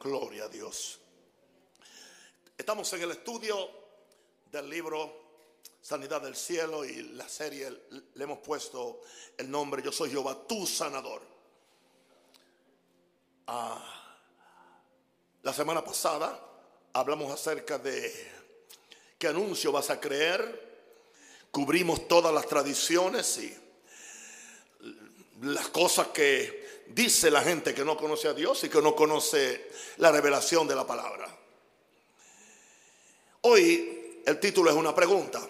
Gloria a Dios. Estamos en el estudio del libro Sanidad del Cielo y la serie le hemos puesto el nombre Yo soy Jehová, tu sanador. Ah, la semana pasada hablamos acerca de qué anuncio vas a creer. Cubrimos todas las tradiciones y las cosas que dice la gente que no conoce a Dios y que no conoce la revelación de la palabra. Hoy el título es una pregunta.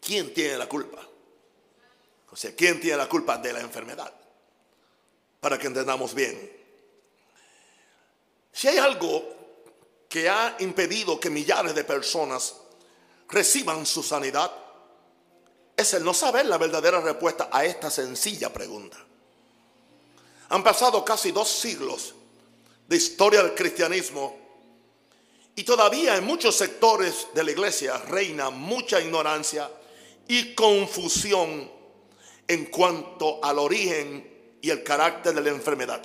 ¿Quién tiene la culpa? O sea, ¿quién tiene la culpa de la enfermedad? Para que entendamos bien. Si hay algo que ha impedido que millares de personas reciban su sanidad, es el no saber la verdadera respuesta a esta sencilla pregunta. Han pasado casi dos siglos de historia del cristianismo y todavía en muchos sectores de la iglesia reina mucha ignorancia y confusión en cuanto al origen y el carácter de la enfermedad.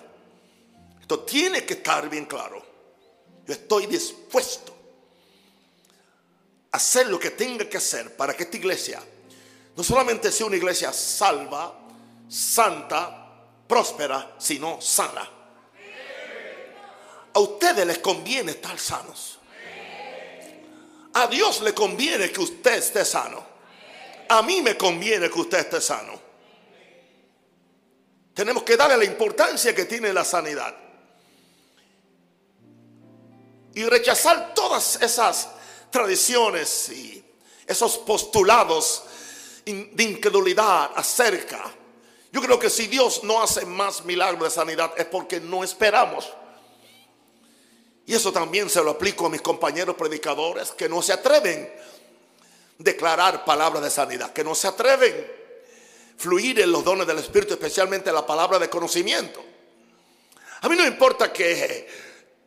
Esto tiene que estar bien claro. Yo estoy dispuesto a hacer lo que tenga que hacer para que esta iglesia no solamente sea una iglesia salva, santa, próspera, sino sana. A ustedes les conviene estar sanos. A Dios le conviene que usted esté sano. A mí me conviene que usted esté sano. Tenemos que darle la importancia que tiene la sanidad. Y rechazar todas esas tradiciones y esos postulados de incredulidad acerca. Yo creo que si Dios no hace más milagros de sanidad es porque no esperamos. Y eso también se lo aplico a mis compañeros predicadores que no se atreven a declarar palabras de sanidad, que no se atreven a fluir en los dones del Espíritu, especialmente la palabra de conocimiento. A mí no importa que,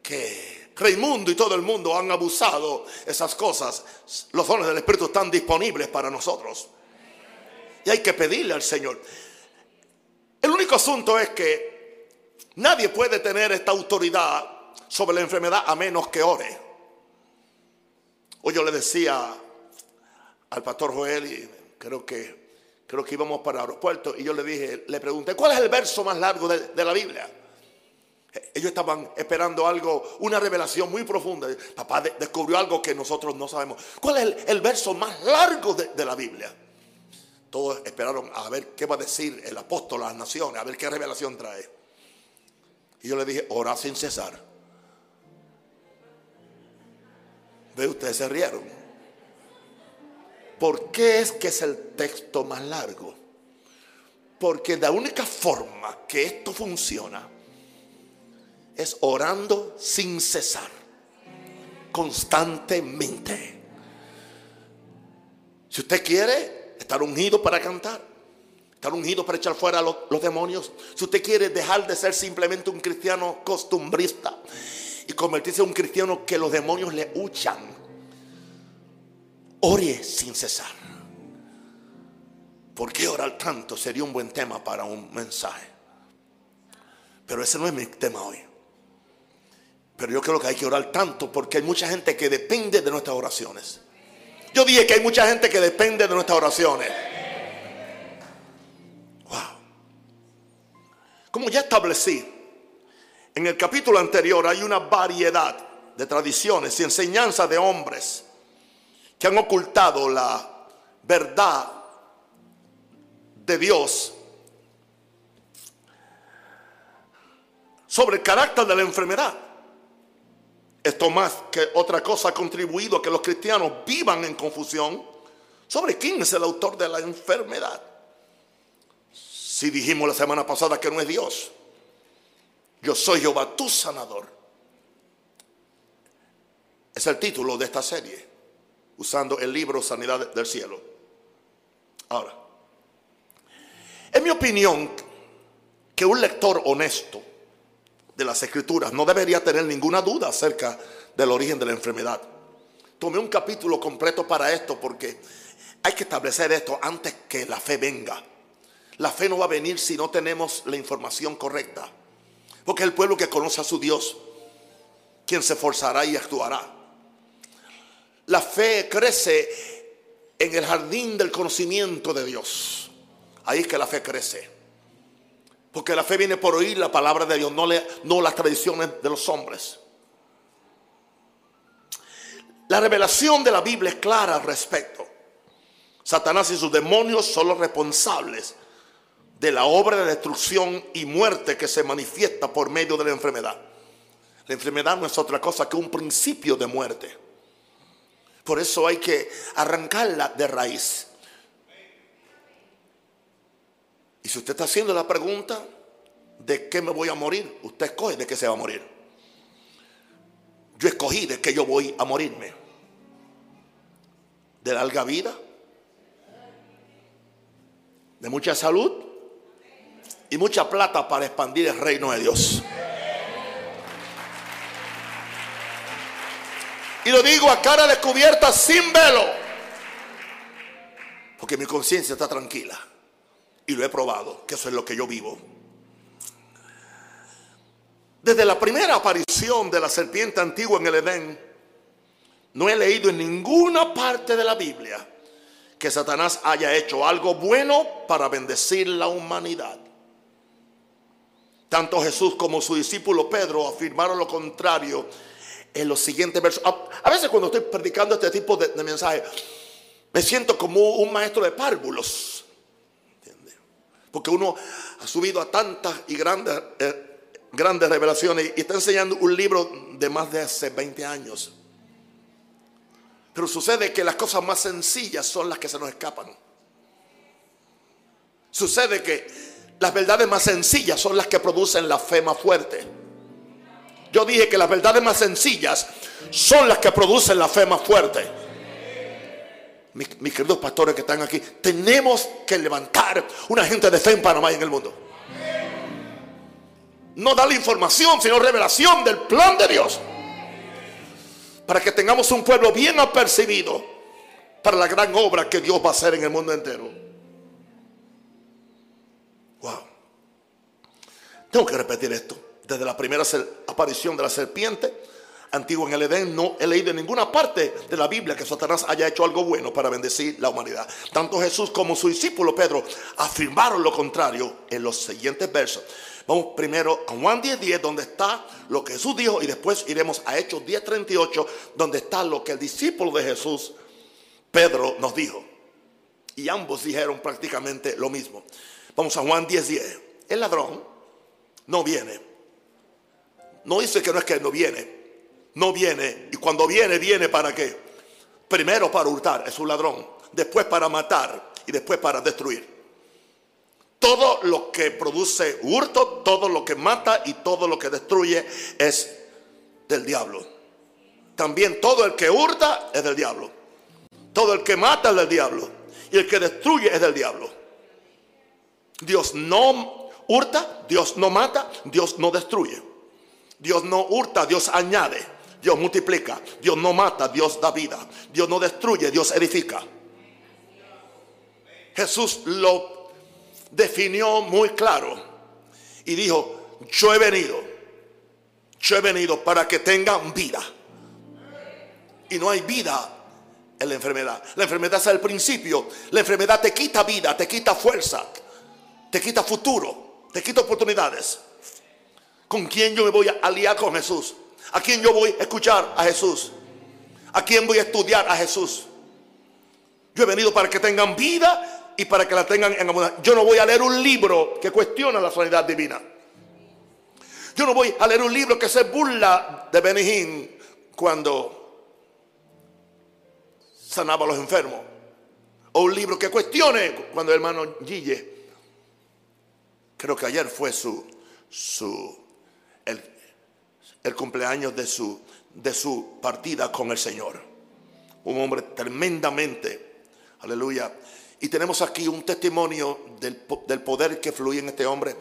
que Raimundo y todo el mundo han abusado esas cosas. Los dones del Espíritu están disponibles para nosotros. Y hay que pedirle al Señor. El único asunto es que nadie puede tener esta autoridad sobre la enfermedad a menos que ore. Hoy yo le decía al pastor Joel y creo que creo que íbamos para el aeropuerto y yo le dije, le pregunté, ¿cuál es el verso más largo de, la Biblia? Ellos estaban esperando algo, una revelación muy profunda. Papá descubrió algo que nosotros no sabemos. ¿Cuál es el, verso más largo de la Biblia? Todos esperaron a ver qué va a decir el apóstol a las naciones, a ver qué revelación trae. Y yo le dije, ora sin cesar. Ve, ustedes se rieron. ¿Por qué es que es el texto más largo? Porque la única forma que esto funciona es orando sin cesar, constantemente. Si usted quiere, estar ungido para cantar, estar ungido para echar fuera los, los demonios. Si usted quiere dejar de ser simplemente un cristiano costumbrista y convertirse en un cristiano que los demonios le huchan, ore sin cesar. ¿Por qué orar tanto? Sería un buen tema para un mensaje. Pero ese no es mi tema hoy. Pero yo creo que hay que orar tanto porque hay mucha gente que depende de nuestras oraciones. Yo dije que hay mucha gente que depende de nuestras oraciones. Wow. Como ya establecí, en el capítulo anterior hay una variedad de tradiciones y enseñanzas de hombres que han ocultado la verdad de Dios sobre el carácter de la enfermedad. Esto más que otra cosa ha contribuido a que los cristianos vivan en confusión sobre quién es el autor de la enfermedad. Si dijimos la semana pasada que no es Dios, yo soy Jehová tu sanador. Es el título de esta serie, usando el libro Sanidad del Cielo. Ahora, en mi opinión, que un lector honesto de las escrituras, no debería tener ninguna duda acerca del origen de la enfermedad. Tomé un capítulo completo para esto porque hay que establecer esto antes que la fe venga. La fe no va a venir si no tenemos la información correcta. Porque el pueblo que conoce a su Dios. quien se esforzará y actuará. La fe crece en el jardín del conocimiento de Dios. Ahí es que la fe crece. Porque la fe viene por oír la palabra de Dios, no, no las tradiciones de los hombres. La revelación de la Biblia es clara al respecto. Satanás y sus demonios son los responsables de la obra de destrucción y muerte que se manifiesta por medio de la enfermedad. La enfermedad no es otra cosa que un principio de muerte. Por eso hay que arrancarla de raíz. Y si usted está haciendo la pregunta, ¿de qué me voy a morir? Usted escoge de qué se va a morir. Yo escogí de qué yo voy a morirme. De larga vida, de mucha salud y mucha plata para expandir el reino de Dios. Y lo digo a cara descubierta sin velo. Porque mi conciencia está tranquila. Y lo he probado, que eso es lo que yo vivo. Desde la primera aparición de la serpiente antigua en el Edén, no he leído en ninguna parte de la Biblia que Satanás haya hecho algo bueno para bendecir la humanidad. Tanto Jesús como su discípulo Pedro afirmaron lo contrario en los siguientes versos. A, veces cuando estoy predicando este tipo de, de mensaje, me siento como un maestro de párvulos. Porque uno ha subido a tantas y grandes, eh, grandes revelaciones y está enseñando un libro de más de hace 20 años. Pero sucede que las cosas más sencillas son las que se nos escapan. Sucede que las verdades más sencillas son las que producen la fe más fuerte. Yo dije que las verdades más sencillas son las que producen la fe más fuerte. Mis, queridos pastores que están aquí, tenemos que levantar una gente de fe en Panamá y en el mundo. No darle información, sino revelación del plan de Dios. Para que tengamos un pueblo bien apercibido para la gran obra que Dios va a hacer en el mundo entero. Wow. Tengo que repetir esto. Desde la primera aparición de la serpiente, antiguo en el Edén, no he leído en ninguna parte de la Biblia que Satanás haya hecho algo bueno para bendecir la humanidad. Tanto Jesús como su discípulo Pedro afirmaron lo contrario en los siguientes versos. Vamos primero a Juan 10:10, 10, donde está lo que Jesús dijo, y después iremos a Hechos 10:38, donde está lo que el discípulo de Jesús, Pedro, nos dijo. Y ambos dijeron prácticamente lo mismo. Vamos a Juan 10:10. 10. El ladrón no viene. No dice que no es que no viene. No viene. Y cuando viene, viene para qué? Primero para hurtar, es un ladrón. Después para matar y después para destruir. Todo lo que produce hurto, todo lo que mata y todo lo que destruye es del diablo. También todo el que hurta es del diablo. Todo el que mata es del diablo. Y el que destruye es del diablo. Dios no hurta, Dios no mata, Dios no destruye. Dios no hurta, Dios añade, Dios multiplica. Dios no mata, Dios da vida. Dios no destruye, Dios edifica. Jesús lo definió muy claro y dijo, yo he venido, yo he venido para que tengan vida. Y no hay vida en la enfermedad. La enfermedad es el principio. La enfermedad te quita vida, te quita fuerza, te quita futuro, te quita oportunidades. ¿Con quién yo me voy a aliar con Jesús? ¿A quién yo voy a escuchar a Jesús? ¿A quién voy a estudiar a Jesús? Yo he venido para que tengan vida y para que la tengan en abundancia. Yo no voy a leer un libro que cuestiona la sanidad divina. Yo no voy a leer un libro que se burla de Benihín cuando sanaba a los enfermos. O un libro que cuestione cuando el hermano Gille creo que ayer fue su, su el, cumpleaños de su, de su partida con el Señor. Un hombre tremendamente, aleluya. Y tenemos aquí un testimonio del, poder que fluye en este hombre.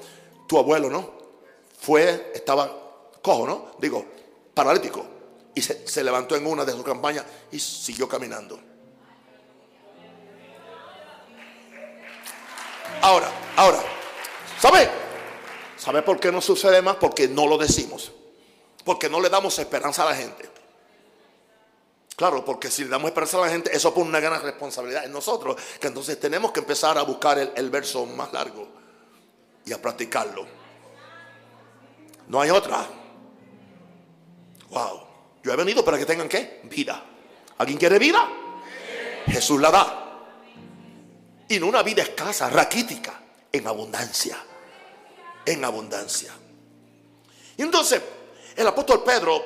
Tu abuelo, ¿no? Fue, estaba cojo, ¿no? Digo, paralítico. Y se, se levantó en una de sus campañas y siguió caminando. Ahora, ahora. ¿Sabe? ¿Sabe por qué no sucede más? Porque no lo decimos. Porque no le damos esperanza a la gente. Claro, porque si le damos esperanza a la gente, eso pone una gran responsabilidad en nosotros. Que entonces tenemos que empezar a buscar el, el verso más largo y a practicarlo. No hay otra. Wow. Yo he venido para que tengan qué? Vida. ¿Alguien quiere vida? Jesús la da. Y no una vida escasa, raquítica, en abundancia. En abundancia. Y entonces, el apóstol Pedro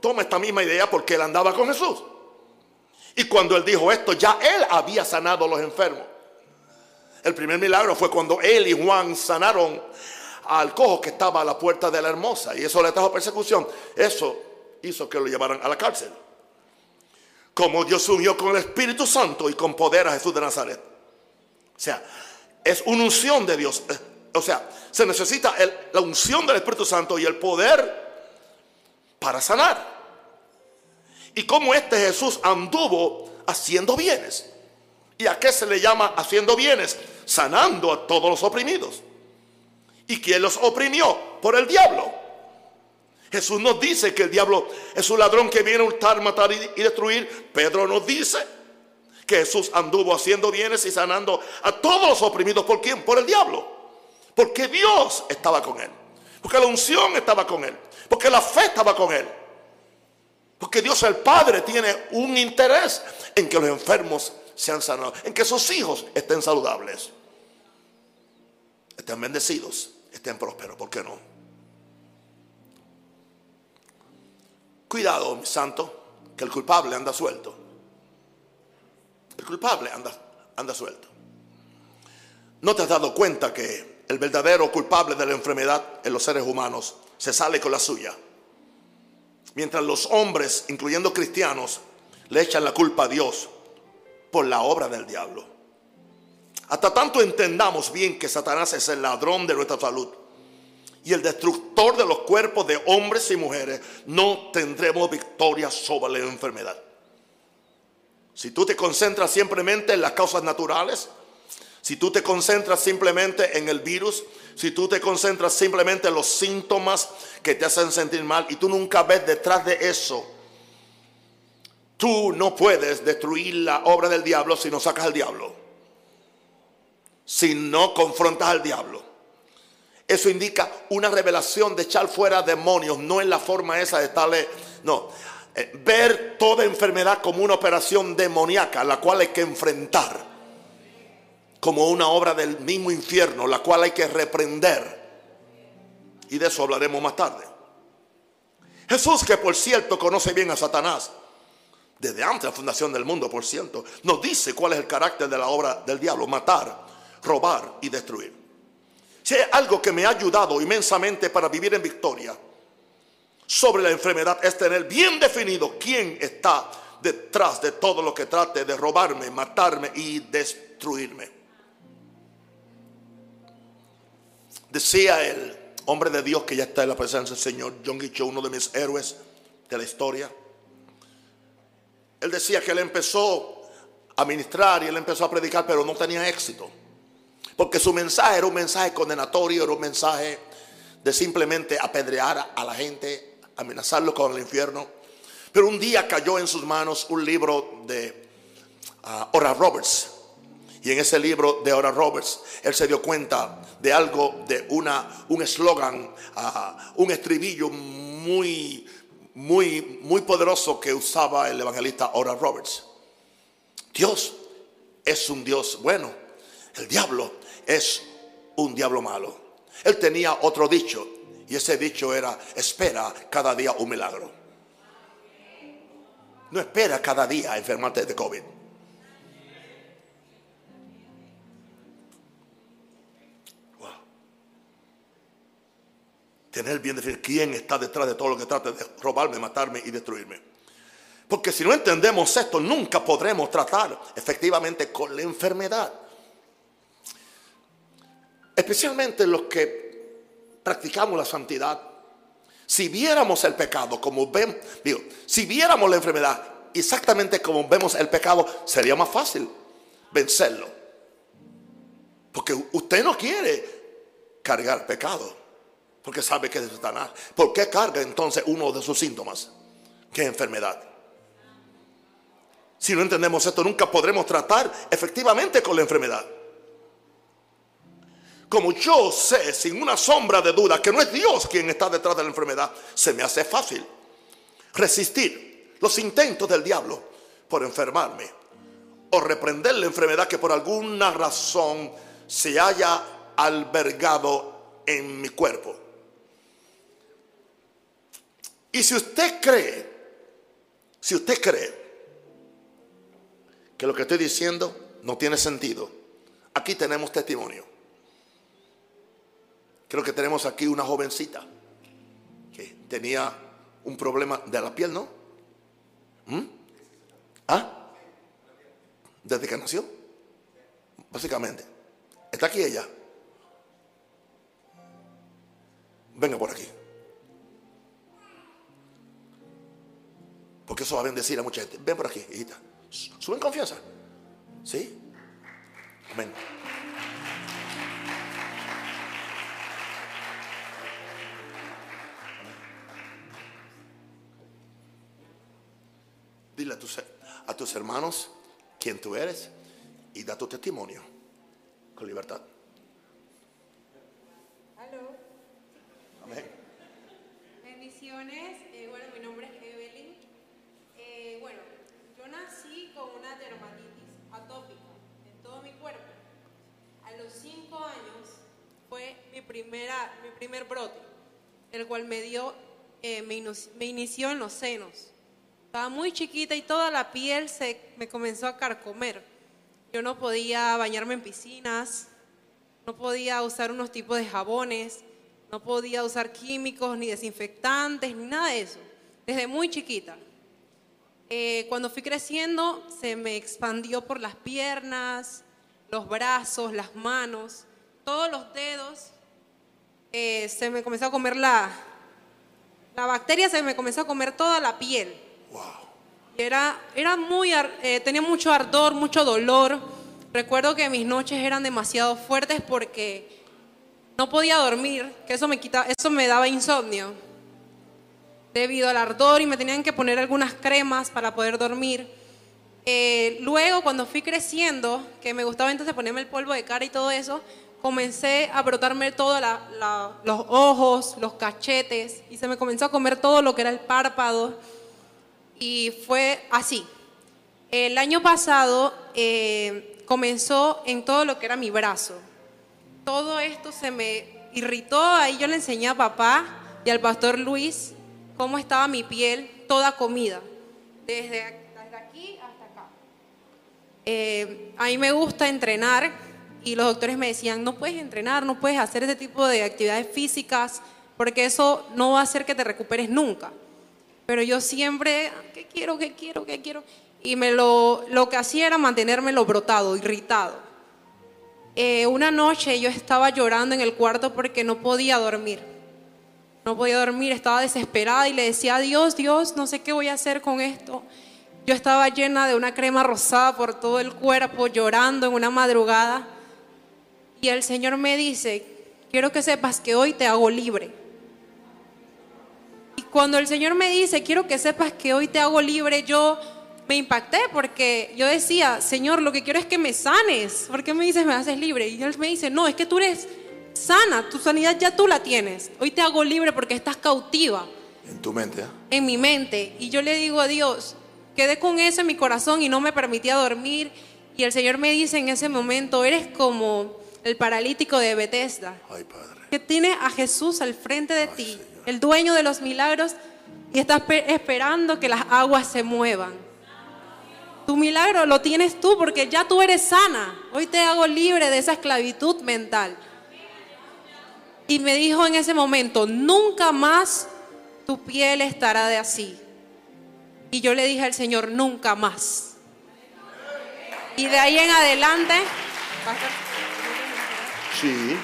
toma esta misma idea porque él andaba con Jesús. Y cuando él dijo esto, ya él había sanado a los enfermos. El primer milagro fue cuando él y Juan sanaron al cojo que estaba a la puerta de la hermosa. Y eso le trajo persecución. Eso hizo que lo llevaran a la cárcel. Como Dios unió con el Espíritu Santo y con poder a Jesús de Nazaret. O sea, es una unción de Dios. O sea, se necesita la unción del Espíritu Santo y el poder para sanar. Y como este Jesús anduvo haciendo bienes. ¿Y a qué se le llama haciendo bienes? Sanando a todos los oprimidos. ¿Y quién los oprimió? Por el diablo. Jesús nos dice que el diablo es un ladrón que viene a hurtar, matar y, destruir. Pedro nos dice que Jesús anduvo haciendo bienes y sanando a todos los oprimidos. ¿Por quién? Por el diablo. Porque Dios estaba con él. Porque la unción estaba con él. Porque la fe estaba con él. Porque Dios el Padre tiene un interés en que los enfermos sean sanados. En que sus hijos estén saludables. Estén bendecidos. Estén prósperos. ¿Por qué no? Cuidado, mi santo, que el culpable anda suelto. El culpable anda, anda suelto. ¿No te has dado cuenta que el verdadero culpable de la enfermedad en los seres humanos se sale con la suya? Mientras los hombres, incluyendo cristianos, le echan la culpa a Dios por la obra del diablo. Hasta tanto entendamos bien que Satanás es el ladrón de nuestra salud y el destructor de los cuerpos de hombres y mujeres, no tendremos victoria sobre la enfermedad. Si tú te concentras simplemente en las causas naturales, si tú te concentras simplemente en el virus, si tú te concentras simplemente en los síntomas que te hacen sentir mal y tú nunca ves detrás de eso, tú no puedes destruir la obra del diablo si no sacas al diablo, si no confrontas al diablo. Eso indica una revelación de echar fuera demonios, no en la forma esa de estarle, no. Eh, ver toda enfermedad como una operación demoníaca, la cual hay que enfrentar, como una obra del mismo infierno, la cual hay que reprender. Y de eso hablaremos más tarde. Jesús, que por cierto conoce bien a Satanás, desde antes de la fundación del mundo, por cierto, nos dice cuál es el carácter de la obra del diablo, matar, robar y destruir. Si hay algo que me ha ayudado inmensamente para vivir en victoria sobre la enfermedad es tener bien definido quién está detrás de todo lo que trate de robarme, matarme y destruirme. Decía el hombre de Dios que ya está en la presencia del Señor, John Cho, uno de mis héroes de la historia. Él decía que él empezó a ministrar y él empezó a predicar, pero no tenía éxito. Porque su mensaje era un mensaje condenatorio, era un mensaje de simplemente apedrear a la gente, amenazarlo con el infierno. Pero un día cayó en sus manos un libro de uh, Ora Roberts. Y en ese libro de Ora Roberts, él se dio cuenta de algo, de una, un eslogan, un estribillo muy, muy, muy poderoso que usaba el evangelista Ora Roberts. Dios es un Dios bueno. El diablo es un diablo malo. Él tenía otro dicho y ese dicho era, espera cada día un milagro. No espera cada día enfermarte de COVID. Tener bien definir quién está detrás de todo lo que trata de robarme, matarme y destruirme. Porque si no entendemos esto, nunca podremos tratar efectivamente con la enfermedad. Especialmente los que practicamos la santidad. Si viéramos el pecado como ven, digo, si viéramos la enfermedad exactamente como vemos el pecado, sería más fácil vencerlo. Porque usted no quiere cargar pecado. Porque sabe que es Satanás. ¿Por qué carga entonces uno de sus síntomas? Que es enfermedad. Si no entendemos esto, nunca podremos tratar efectivamente con la enfermedad. Como yo sé sin una sombra de duda que no es Dios quien está detrás de la enfermedad, se me hace fácil resistir los intentos del diablo por enfermarme o reprender la enfermedad que por alguna razón se haya albergado en mi cuerpo. Y si usted cree, si usted cree que lo que estoy diciendo no tiene sentido, aquí tenemos testimonio. Creo que tenemos aquí una jovencita que tenía un problema de la piel, ¿no? ¿Mm? ¿Ah? Desde que nació, básicamente. Está aquí ella. Venga por aquí. Porque eso va a bendecir a mucha gente. Ven por aquí, hijita. Suben confianza. ¿Sí? Amén. Dile a tus, a tus hermanos quién tú eres y da tu testimonio con libertad. Aló. Amén. Bendiciones. Eh, bueno, mi nombre es Evelyn. Eh, bueno, yo nací con una dermatitis atópica en todo mi cuerpo. A los 5 años fue mi, primera, mi primer brote, el cual me dio, eh, me, inu- me inició en los senos. Estaba muy chiquita y toda la piel se me comenzó a carcomer. Yo no podía bañarme en piscinas, no podía usar unos tipos de jabones, no podía usar químicos, ni desinfectantes, ni nada de eso, desde muy chiquita. Eh, cuando fui creciendo, se me expandió por las piernas, los brazos, las manos, todos los dedos. Eh, se me comenzó a comer la, la bacteria, se me comenzó a comer toda la piel. Wow. Era, era muy, eh, tenía mucho ardor, mucho dolor. Recuerdo que mis noches eran demasiado fuertes porque no podía dormir, que eso me quita, eso me daba insomnio. Debido al ardor y me tenían que poner algunas cremas para poder dormir. Eh, luego, cuando fui creciendo, que me gustaba entonces ponerme el polvo de cara y todo eso, comencé a brotarme todos los ojos, los cachetes, y se me comenzó a comer todo lo que era el párpado y fue así. El año pasado eh, comenzó en todo lo que era mi brazo. Todo esto se me irritó, ahí yo le enseñé a papá y al pastor Luis cómo estaba mi piel toda comida, desde, aquí hasta acá. Eh, a mí me gusta entrenar y los doctores me decían, no puedes entrenar, no puedes hacer ese tipo de actividades físicas porque eso no va a hacer que te recuperes nunca. Pero yo siempre, ¿qué quiero, qué quiero, qué quiero? Y me lo, lo que hacía era mantenérmelo brotado, irritado. Eh, una noche yo estaba llorando en el cuarto porque no podía dormir. No podía dormir, estaba desesperada y le decía Dios, Dios, no sé qué voy a hacer con esto. Yo estaba llena de una crema rosada por todo el cuerpo, llorando en una madrugada. Y el Señor me dice, quiero que sepas que hoy te hago libre. Y cuando el Señor me dice, quiero que sepas que hoy te hago libre, yo me impacté porque yo decía, Señor, lo que quiero es que me sanes. ¿Por qué me dices me haces libre? Y Él me dice, no, es que tú eres sana, tu sanidad ya tú la tienes. Hoy te hago libre porque estás cautiva En tu mente. ¿eh? en mi mente. Y yo le digo a Dios, quedé con eso en mi corazón y no me permitía dormir. Y el Señor me dice en ese momento, eres como el paralítico de Bethesda Ay, Padre. que tiene a Jesús al frente de Ay, ti, Señor. el dueño de los milagros, y estás pe- esperando que las aguas se muevan. Tu milagro lo tienes tú porque ya tú eres sana. Hoy te hago libre de esa esclavitud mental. Y me dijo en ese momento, nunca más tu piel estará de así. Y yo le dije al Señor, nunca más. Y de ahí en adelante, Sí.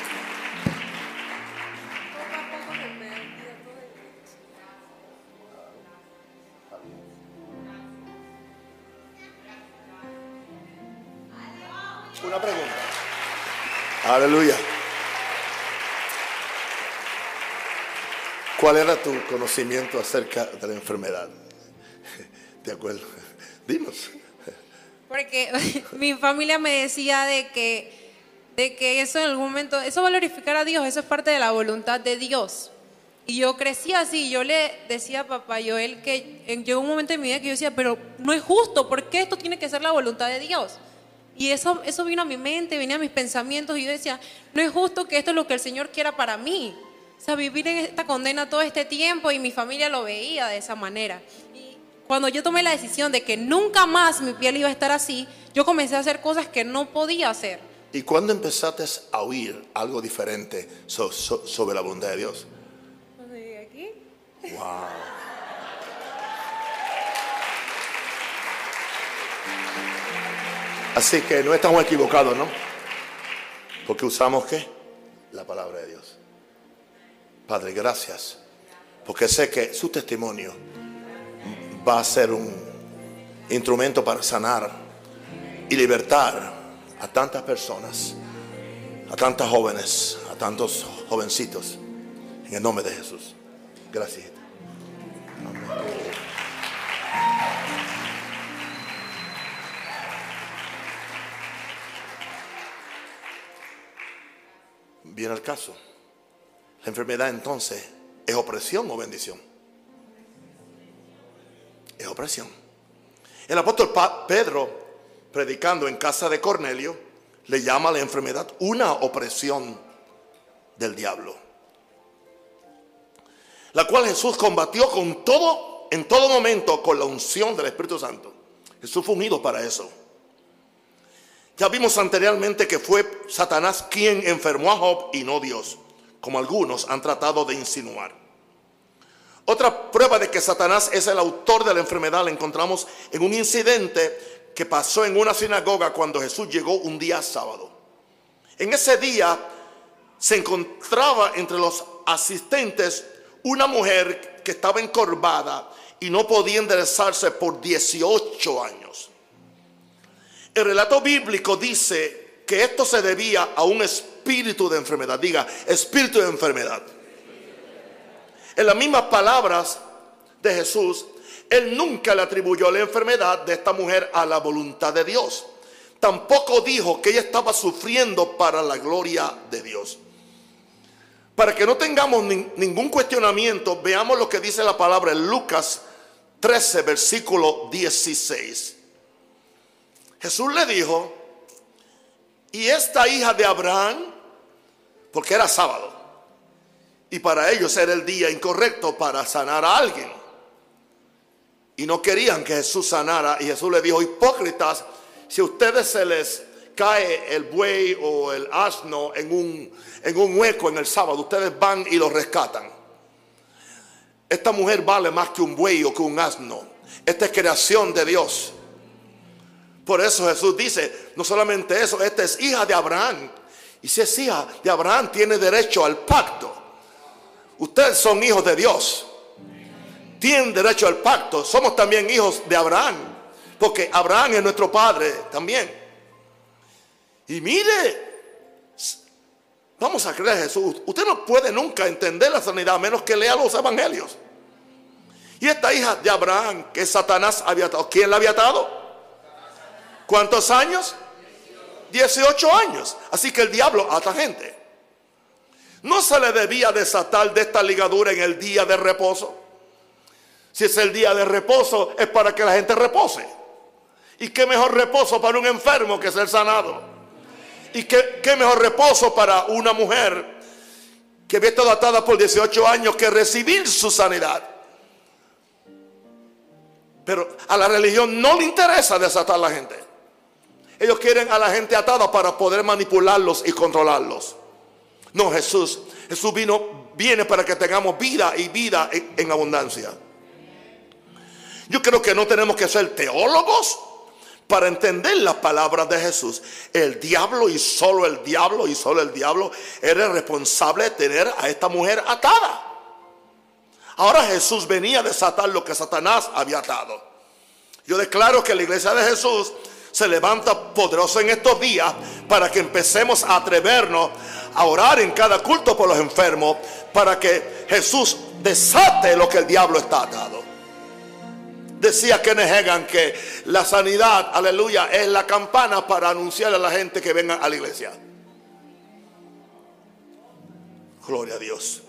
Una pregunta. Aleluya. ¿Cuál era tu conocimiento acerca de la enfermedad? ¿De acuerdo? Dinos. Porque mi familia me decía de que, de que eso en algún momento, eso va a glorificar a Dios, eso es parte de la voluntad de Dios. Y yo crecí así, yo le decía a papá Joel que en- llegó un momento en mi vida que yo decía, pero no es justo, ¿por qué esto tiene que ser la voluntad de Dios? Y eso, eso vino a mi mente, venía a mis pensamientos y yo decía, no es justo que esto es lo que el Señor quiera para mí. O sea, vivir en esta condena todo este tiempo y mi familia lo veía de esa manera. Y cuando yo tomé la decisión de que nunca más mi piel iba a estar así, yo comencé a hacer cosas que no podía hacer. ¿Y cuándo empezaste a oír algo diferente so- so- sobre la bondad de Dios? aquí? Wow. Así que no estamos equivocados, ¿no? Porque usamos qué? La palabra de Dios. Padre, gracias. Porque sé que su testimonio va a ser un instrumento para sanar y libertar a tantas personas, a tantas jóvenes, a tantos jovencitos. En el nombre de Jesús. Gracias. Viene el caso. La enfermedad entonces es opresión o bendición. Es opresión. El apóstol Pedro, predicando en casa de Cornelio, le llama a la enfermedad una opresión del diablo. La cual Jesús combatió con todo, en todo momento, con la unción del Espíritu Santo. Jesús fue unido para eso. Ya vimos anteriormente que fue Satanás quien enfermó a Job y no Dios, como algunos han tratado de insinuar. Otra prueba de que Satanás es el autor de la enfermedad la encontramos en un incidente que pasó en una sinagoga cuando Jesús llegó un día sábado. En ese día se encontraba entre los asistentes una mujer que estaba encorvada y no podía enderezarse por 18 años. El relato bíblico dice que esto se debía a un espíritu de enfermedad. Diga, espíritu de enfermedad. En las mismas palabras de Jesús, él nunca le atribuyó la enfermedad de esta mujer a la voluntad de Dios. Tampoco dijo que ella estaba sufriendo para la gloria de Dios. Para que no tengamos nin- ningún cuestionamiento, veamos lo que dice la palabra en Lucas 13, versículo 16. Jesús le dijo, y esta hija de Abraham, porque era sábado, y para ellos era el día incorrecto para sanar a alguien. Y no querían que Jesús sanara. Y Jesús le dijo, hipócritas, si a ustedes se les cae el buey o el asno en un, en un hueco en el sábado, ustedes van y lo rescatan. Esta mujer vale más que un buey o que un asno. Esta es creación de Dios. Por eso Jesús dice, no solamente eso, esta es hija de Abraham. Y si es hija de Abraham, tiene derecho al pacto. Ustedes son hijos de Dios. Tienen derecho al pacto. Somos también hijos de Abraham. Porque Abraham es nuestro padre también. Y mire, vamos a creer a Jesús. Usted no puede nunca entender la sanidad a menos que lea los evangelios. Y esta hija de Abraham que Satanás había atado, ¿quién la había atado? ¿Cuántos años? 18 años. Así que el diablo ata gente. No se le debía desatar de esta ligadura en el día de reposo. Si es el día de reposo, es para que la gente repose. ¿Y qué mejor reposo para un enfermo que ser sanado? ¿Y qué, qué mejor reposo para una mujer que había estado atada por 18 años que recibir su sanidad? Pero a la religión no le interesa desatar a la gente. Ellos quieren a la gente atada para poder manipularlos y controlarlos. No, Jesús. Jesús vino, viene para que tengamos vida y vida en, en abundancia. Yo creo que no tenemos que ser teólogos para entender las palabras de Jesús. El diablo y solo el diablo y solo el diablo era responsable de tener a esta mujer atada. Ahora Jesús venía a desatar lo que Satanás había atado. Yo declaro que la iglesia de Jesús se levanta poderoso en estos días para que empecemos a atrevernos a orar en cada culto por los enfermos, para que Jesús desate lo que el diablo está atado. Decía Kenneth Hagan que la sanidad, aleluya, es la campana para anunciar a la gente que venga a la iglesia. Gloria a Dios.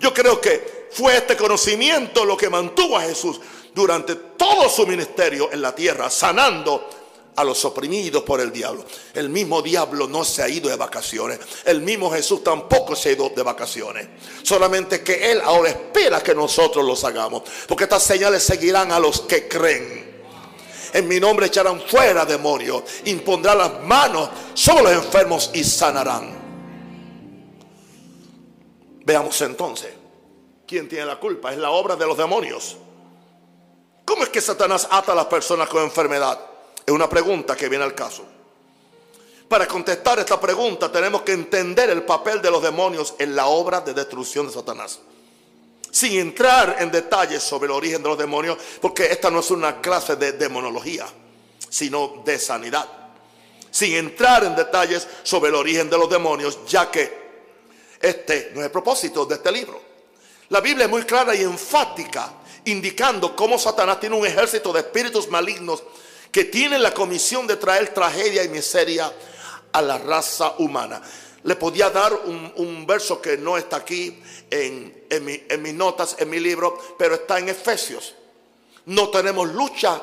Yo creo que fue este conocimiento lo que mantuvo a Jesús durante todo su ministerio en la tierra, sanando a los oprimidos por el diablo. El mismo diablo no se ha ido de vacaciones. El mismo Jesús tampoco se ha ido de vacaciones. Solamente que Él ahora espera que nosotros los hagamos. Porque estas señales seguirán a los que creen. En mi nombre echarán fuera demonios. Impondrán las manos sobre los enfermos y sanarán. Veamos entonces. ¿Quién tiene la culpa? Es la obra de los demonios. ¿Cómo es que Satanás ata a las personas con enfermedad? Es una pregunta que viene al caso. Para contestar esta pregunta tenemos que entender el papel de los demonios en la obra de destrucción de Satanás. Sin entrar en detalles sobre el origen de los demonios, porque esta no es una clase de demonología, sino de sanidad. Sin entrar en detalles sobre el origen de los demonios, ya que este no es el propósito de este libro. La Biblia es muy clara y enfática, indicando cómo Satanás tiene un ejército de espíritus malignos que tiene la comisión de traer tragedia y miseria a la raza humana. Le podía dar un, verso que no está aquí en, en mis notas, en mi libro, pero está en Efesios. No tenemos lucha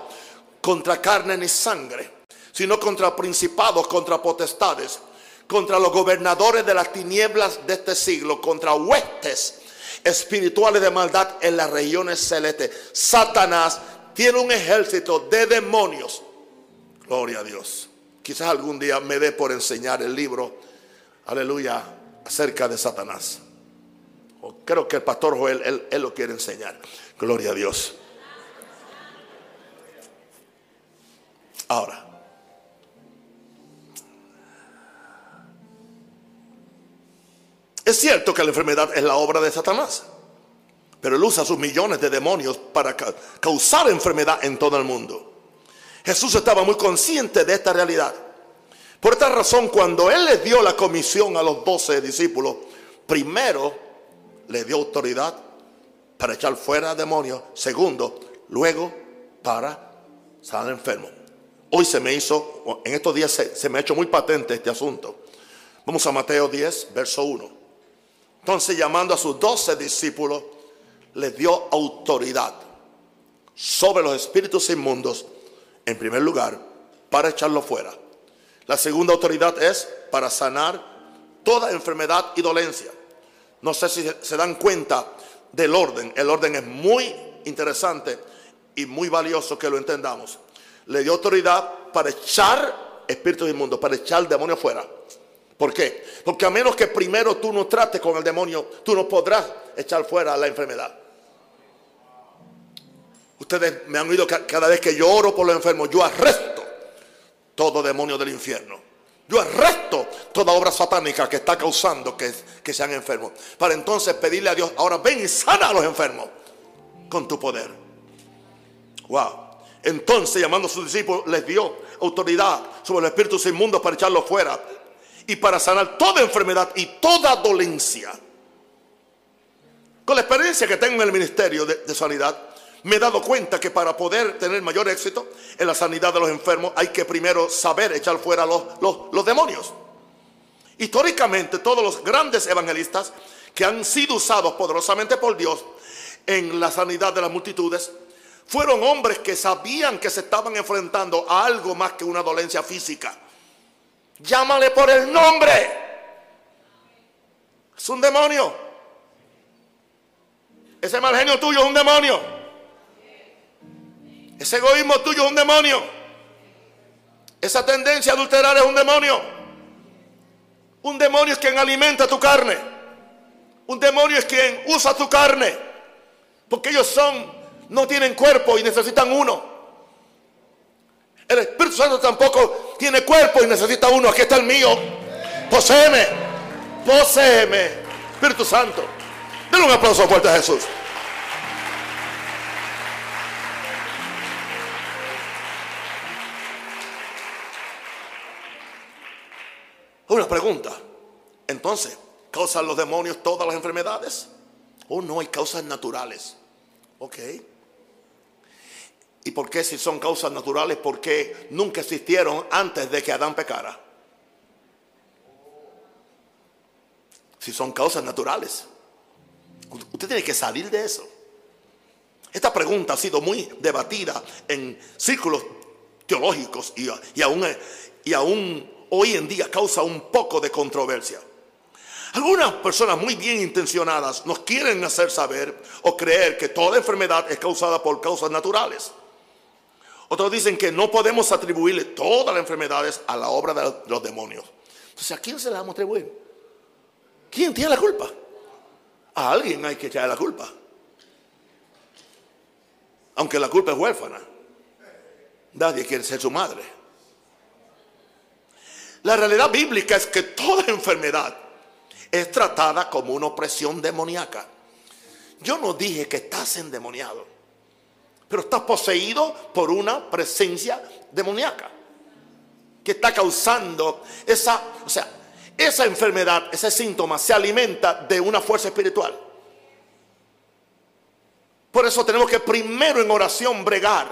contra carne ni sangre, sino contra principados, contra potestades, contra los gobernadores de las tinieblas de este siglo, contra huestes espirituales de maldad en las regiones celestes. Satanás tiene un ejército de demonios. Gloria a Dios. Quizás algún día me dé por enseñar el libro, aleluya, acerca de Satanás. Creo que el pastor Joel, él lo quiere enseñar. Gloria a Dios. Ahora, es cierto que la enfermedad es la obra de Satanás. Pero él usa sus millones de demonios para causar enfermedad en todo el mundo. Jesús estaba muy consciente de esta realidad. Por esta razón, cuando Él le dio la comisión a los doce discípulos, primero le dio autoridad para echar fuera demonios. Segundo, luego para sanar enfermos. Hoy se me hizo, en estos días se, se me ha hecho muy patente este asunto. Vamos a Mateo 10, verso 1. Entonces, llamando a sus doce discípulos, les dio autoridad sobre los espíritus inmundos, en primer lugar, para echarlo fuera. La segunda autoridad es para sanar toda enfermedad y dolencia. No sé si se dan cuenta del orden. El orden es muy interesante y muy valioso que lo entendamos. Le dio autoridad para echar espíritus inmundos, para echar el demonio fuera. ¿Por qué? Porque a menos que primero tú no trates con el demonio, tú no podrás echar fuera la enfermedad. Ustedes me han oído cada vez que yo oro por los enfermos, yo arresto todo demonio del infierno. Yo arresto toda obra satánica que está causando que, que sean enfermos. Para entonces pedirle a Dios, ahora ven y sana a los enfermos con tu poder. Wow. Entonces, llamando a sus discípulos, les dio autoridad sobre los espíritus inmundos para echarlos fuera y para sanar toda enfermedad y toda dolencia. Con la experiencia que tengo en el ministerio de sanidad, me he dado cuenta que para poder tener mayor éxito en la sanidad de los enfermos hay que primero saber echar fuera los, los, demonios. Históricamente todos los grandes evangelistas que han sido usados poderosamente por Dios en la sanidad de las multitudes fueron hombres que sabían que se estaban enfrentando a algo más que una dolencia física. Llámale por el nombre. Es un demonio. Ese mal genio tuyo es un demonio. Ese egoísmo tuyo es un demonio. Esa tendencia a adulterar es un demonio. Un demonio es quien alimenta tu carne. Un demonio es quien usa tu carne. Porque ellos son, no tienen cuerpo y necesitan uno. El Espíritu Santo tampoco tiene cuerpo y necesita uno. Aquí está el mío. Poseeme. Poseeme. Espíritu Santo. Denle un aplauso fuerte a Jesús. Una pregunta. Entonces, ¿causan los demonios todas las enfermedades? ¿O no hay causas naturales? Ok. ¿Y por qué si son causas naturales? Porque nunca existieron antes de que Adán pecara. Si son causas naturales. Usted tiene que salir de eso. Esta pregunta ha sido muy debatida en círculos teológicos y, y, aún, y aún hoy en día causa un poco de controversia. Algunas personas muy bien intencionadas nos quieren hacer saber o creer que toda enfermedad es causada por causas naturales. Otros dicen que no podemos atribuirle todas las enfermedades a la obra de los demonios. Entonces, ¿a quién se la vamos a atribuir? ¿Quién tiene la culpa? A alguien hay que echar la culpa aunque la culpa es huérfana. Nadie quiere ser su madre. La realidad bíblica es que toda enfermedad es tratada como una opresión demoníaca. Yo no dije que estás endemoniado, pero estás poseído por una presencia demoníaca que está causando esa, o sea, esa enfermedad, ese síntoma se alimenta de una fuerza espiritual. Por eso tenemos que primero en oración bregar.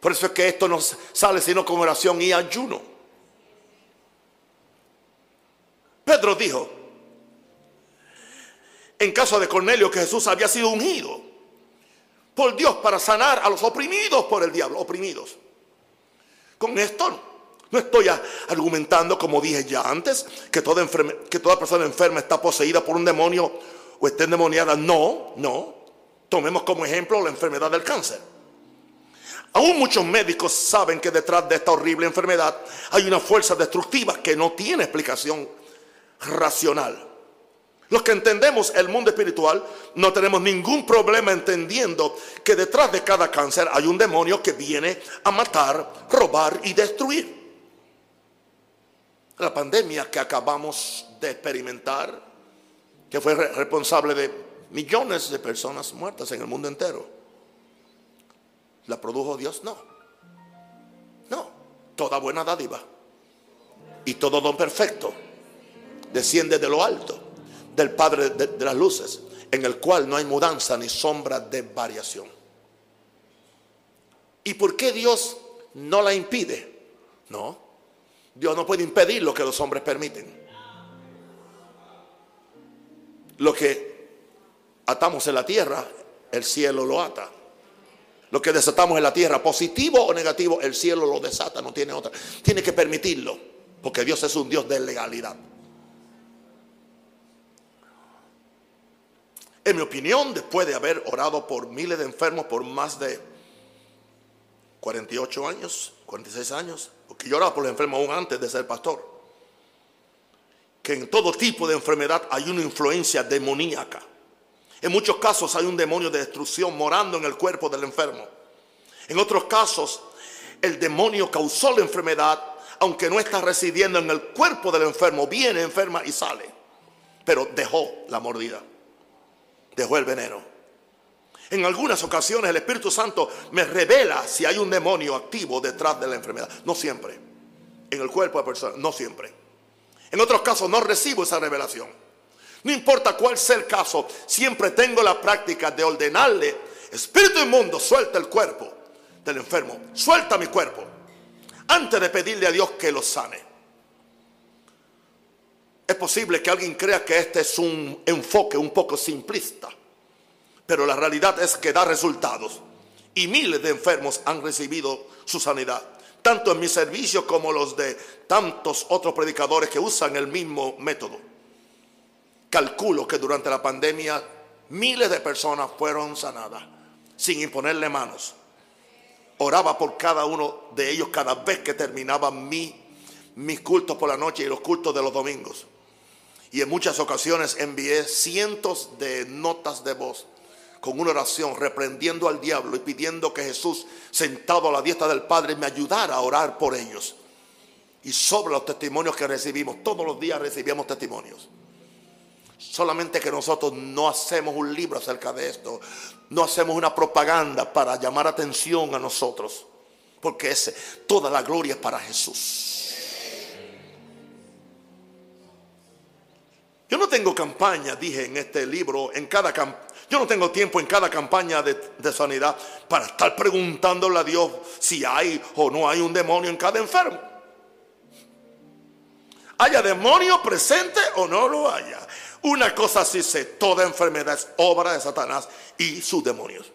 Por eso es que esto no sale sino con oración y ayuno. Pedro dijo, en caso de Cornelio, que Jesús había sido ungido por Dios para sanar a los oprimidos por el diablo, oprimidos. Con esto no estoy argumentando, como dije ya antes, que toda, que toda persona enferma está poseída por un demonio o está endemoniada. No, no. Tomemos como ejemplo la enfermedad del cáncer. Aún muchos médicos saben que detrás de esta horrible enfermedad hay una fuerza destructiva que no tiene explicación racional. Los que entendemos el mundo espiritual no tenemos ningún problema entendiendo que detrás de cada cáncer hay un demonio que viene a matar, robar y destruir. La pandemia que acabamos de experimentar, que fue responsable de millones de personas muertas en el mundo entero. ¿La produjo Dios? No. No. Toda buena dádiva y todo don perfecto desciende de lo alto, del Padre de, las luces, en el cual no hay mudanza ni sombra de variación. ¿Y por qué Dios no la impide? No. Dios no puede impedir lo que los hombres permiten. Lo que atamos en la tierra, el cielo lo ata. Lo que desatamos en la tierra, positivo o negativo, el cielo lo desata, no tiene otra. Tiene que permitirlo, porque Dios es un Dios de legalidad. En mi opinión, después de haber orado por miles de enfermos por más de 48 años, 46 años, porque yo oraba por los enfermos aún antes de ser pastor, que en todo tipo de enfermedad hay una influencia demoníaca. En muchos casos hay un demonio de destrucción morando en el cuerpo del enfermo. En otros casos, el demonio causó la enfermedad, aunque no está residiendo en el cuerpo del enfermo, viene enferma y sale. Pero dejó la mordida, dejó el veneno. En algunas ocasiones el Espíritu Santo me revela si hay un demonio activo detrás de la enfermedad. No siempre. En el cuerpo de la persona, no siempre. En otros casos no recibo esa revelación. No importa cuál sea el caso, siempre tengo la práctica de ordenarle, espíritu inmundo, suelta el cuerpo del enfermo, suelta mi cuerpo, antes de pedirle a Dios que lo sane. Es posible que alguien crea que este es un enfoque un poco simplista, pero la realidad es que da resultados y miles de enfermos han recibido su sanidad, tanto en mi servicio como los de tantos otros predicadores que usan el mismo método. Calculo que durante la pandemia miles de personas fueron sanadas sin imponerle manos. Oraba por cada uno de ellos cada vez que terminaba mi, mis cultos por la noche y los cultos de los domingos. Y en muchas ocasiones envié cientos de notas de voz con una oración reprendiendo al diablo y pidiendo que Jesús, sentado a la diestra del Padre, me ayudara a orar por ellos. Y sobre los testimonios que recibimos, todos los días recibíamos testimonios. Solamente que nosotros no hacemos un libro acerca de esto. No hacemos una propaganda para llamar atención a nosotros. Porque ese, toda la gloria es para Jesús. Yo no tengo campaña, dije en este libro, en cada yo no tengo tiempo en cada campaña de, de, sanidad para estar preguntándole a Dios si hay o no hay un demonio en cada enfermo. Haya demonio presente o no lo haya. Una cosa sí sé, toda enfermedad es obra de Satanás y sus demonios.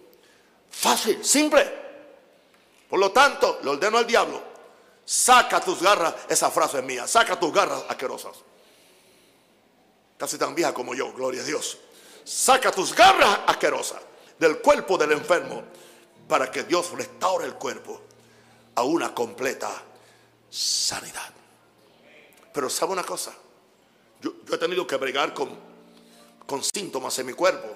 Fácil, simple. Por lo tanto, le ordeno al diablo, saca tus garras, esa frase es mía, saca tus garras asquerosas. Casi tan vieja como yo, gloria a Dios. Saca tus garras asquerosas del cuerpo del enfermo para que Dios restaure el cuerpo a una completa sanidad. Pero sabe una cosa, yo, he tenido que bregar con, con síntomas en mi cuerpo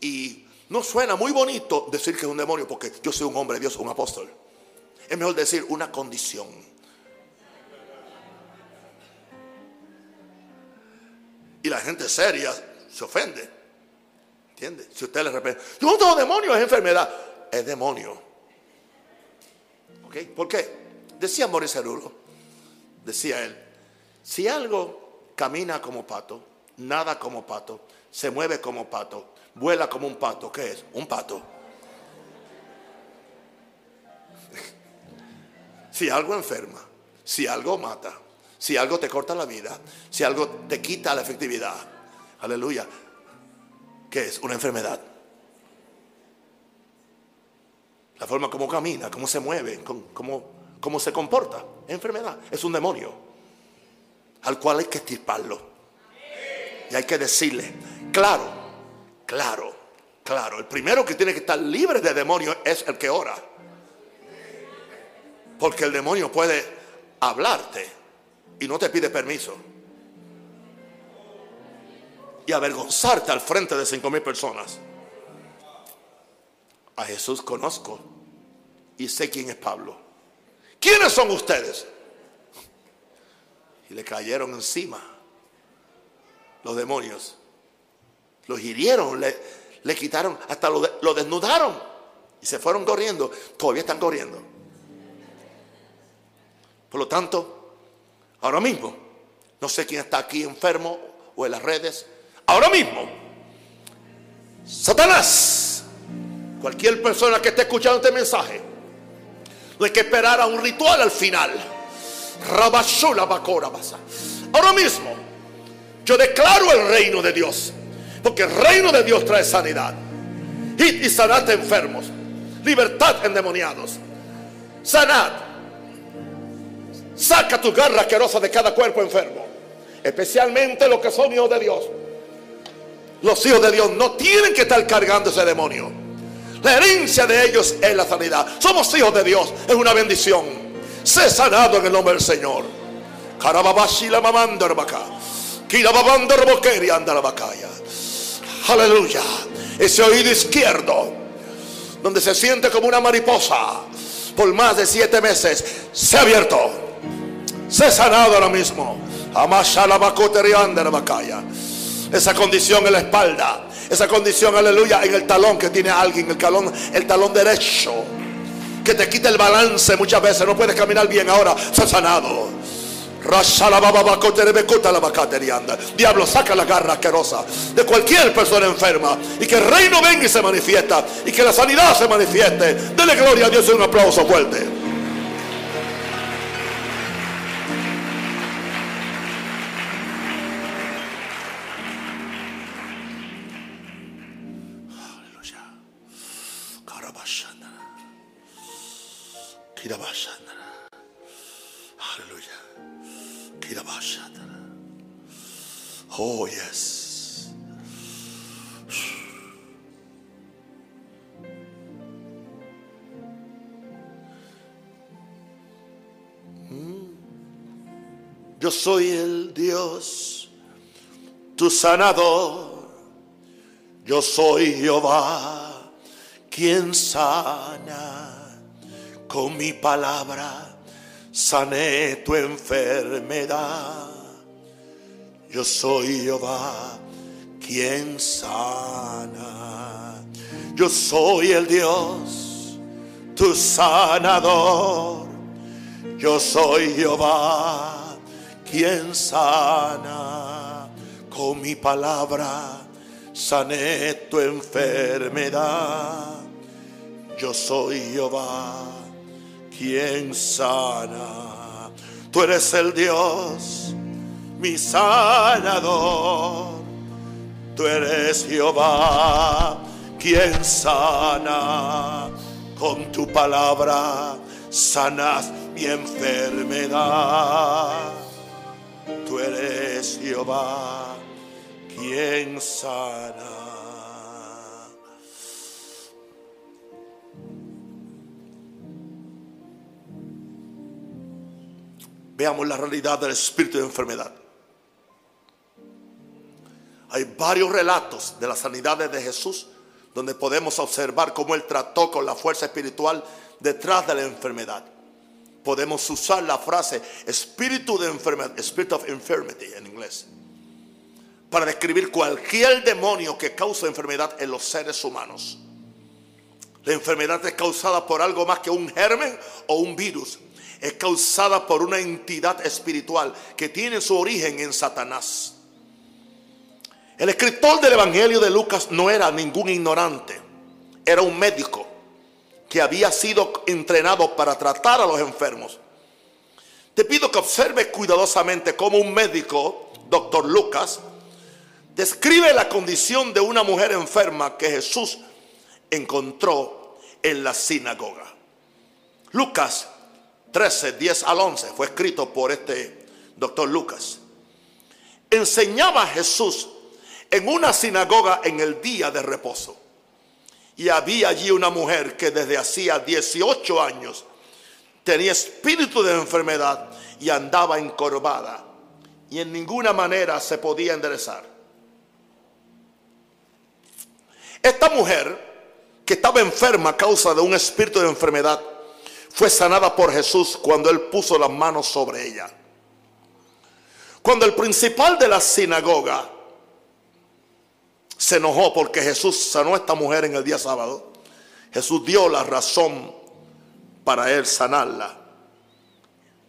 y no suena muy bonito decir que es un demonio porque yo soy un hombre Dios, un apóstol. Es mejor decir una condición. La gente seria se ofende. ¿Entiende? Si usted le repite, yo no tengo demonio, es enfermedad. Es demonio. ¿Ok? ¿Por qué? Decía Maurice Arulo, decía él, si algo camina como pato, nada como pato, se mueve como pato, vuela como un pato. ¿Qué es? Un pato. si algo enferma, si algo mata, si algo te corta la vida, si algo te quita la efectividad, aleluya, ¿qué es? Una enfermedad. La forma como camina, cómo se mueve, cómo, cómo se comporta, enfermedad, es un demonio al cual hay que estirparlo. Y hay que decirle, claro, Claro, claro. El primero que tiene que estar libre de demonios es el que ora. Porque el demonio puede hablarte y no te pide permiso. Y avergonzarte al frente de cinco mil personas. A Jesús conozco y sé quién es Pablo. ¿Quiénes son ustedes? Y le cayeron encima los demonios los hirieron, le, quitaron, hasta lo, lo desnudaron. Y se fueron corriendo. Todavía están corriendo. Por lo tanto, ahora mismo, no sé quién está aquí enfermo o en las redes. Ahora mismo, Satanás, cualquier persona que esté escuchando este mensaje, no hay que esperar a un ritual al final. Ahora mismo, yo declaro el reino de Dios. Porque el reino de Dios trae sanidad. Y, y sanad enfermos. Libertad endemoniados. Sanad. Saca tu garra asquerosa de cada cuerpo enfermo. Especialmente los que son hijos de Dios. Los hijos de Dios no tienen que estar cargando ese demonio. La herencia de ellos es la sanidad. Somos hijos de Dios. Es una bendición. Sé sanado en el nombre del Señor. Aleluya. Ese oído izquierdo, donde se siente como una mariposa por más de siete meses, se ha abierto. Ha sanado ahora mismo. Esa condición en la espalda. Esa condición, aleluya, en el talón que tiene alguien, el talón, el talón derecho. Que te quita el balance muchas veces. No puedes caminar bien ahora. Ha sanado. Diablo, saca la garra asquerosa de cualquier persona enferma. Y que el reino venga y se manifiesta. Y que la sanidad se manifieste. Dele gloria a Dios y un aplauso fuerte. Aleluya. Oh, yes. Yo soy el Dios, tu sanador. Yo soy Jehová, quien sana. Con mi palabra sané tu enfermedad. Yo soy Jehová, quien sana. Yo soy el Dios, tu sanador. Yo soy Jehová, quien sana. con mi palabra sané tu enfermedad. Yo soy Jehová, quien sana. Tú eres el Dios, mi sanador. Tú eres Jehová, quien sana. Con tu palabra sanas mi enfermedad. Tú eres Jehová, quien sana. Veamos la realidad del espíritu de enfermedad. Hay varios relatos de las sanidades de Jesús donde podemos observar cómo Él trató con la fuerza espiritual detrás de la enfermedad. Podemos usar la frase espíritu de enfermedad, spirit of infirmity en inglés, para describir cualquier demonio que causa enfermedad en los seres humanos. La enfermedad es causada por algo más que un germen o un virus. Es causada por una entidad espiritual que tiene su origen en Satanás. El escritor del Evangelio de Lucas no era ningún ignorante, era un médico que había sido entrenado para tratar a los enfermos. Te pido que observes cuidadosamente cómo un médico, doctor Lucas, describe la condición de una mujer enferma que Jesús encontró en la sinagoga. Lucas 13, 10 al 11 fue escrito por este doctor Lucas. Enseñaba a Jesús en una sinagoga en el día de reposo. Y había allí una mujer que desde hacía 18 años tenía espíritu de enfermedad y andaba encorvada y en ninguna manera se podía enderezar. Esta mujer que estaba enferma a causa de un espíritu de enfermedad fue sanada por Jesús cuando él puso las manos sobre ella. Cuando el principal de la sinagoga se enojó porque Jesús sanó a esta mujer en el día sábado. Jesús dio la razón para él sanarla.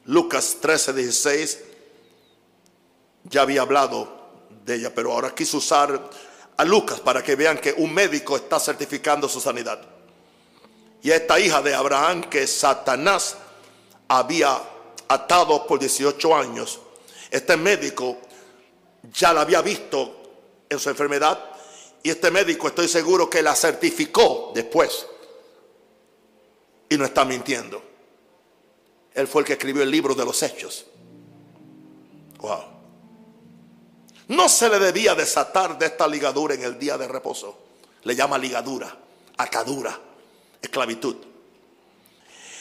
Lucas 13, 16 ya había hablado de ella, pero ahora quiso usar a Lucas para que vean que un médico está certificando su sanidad. Y esta hija de Abraham que Satanás había atado por 18 años, este médico ya la había visto en su enfermedad y este médico estoy seguro que la certificó después. Y no está mintiendo. Él fue el que escribió el libro de los hechos. Wow. No se le debía desatar de esta ligadura en el día de reposo. Le llama ligadura, acadura, esclavitud.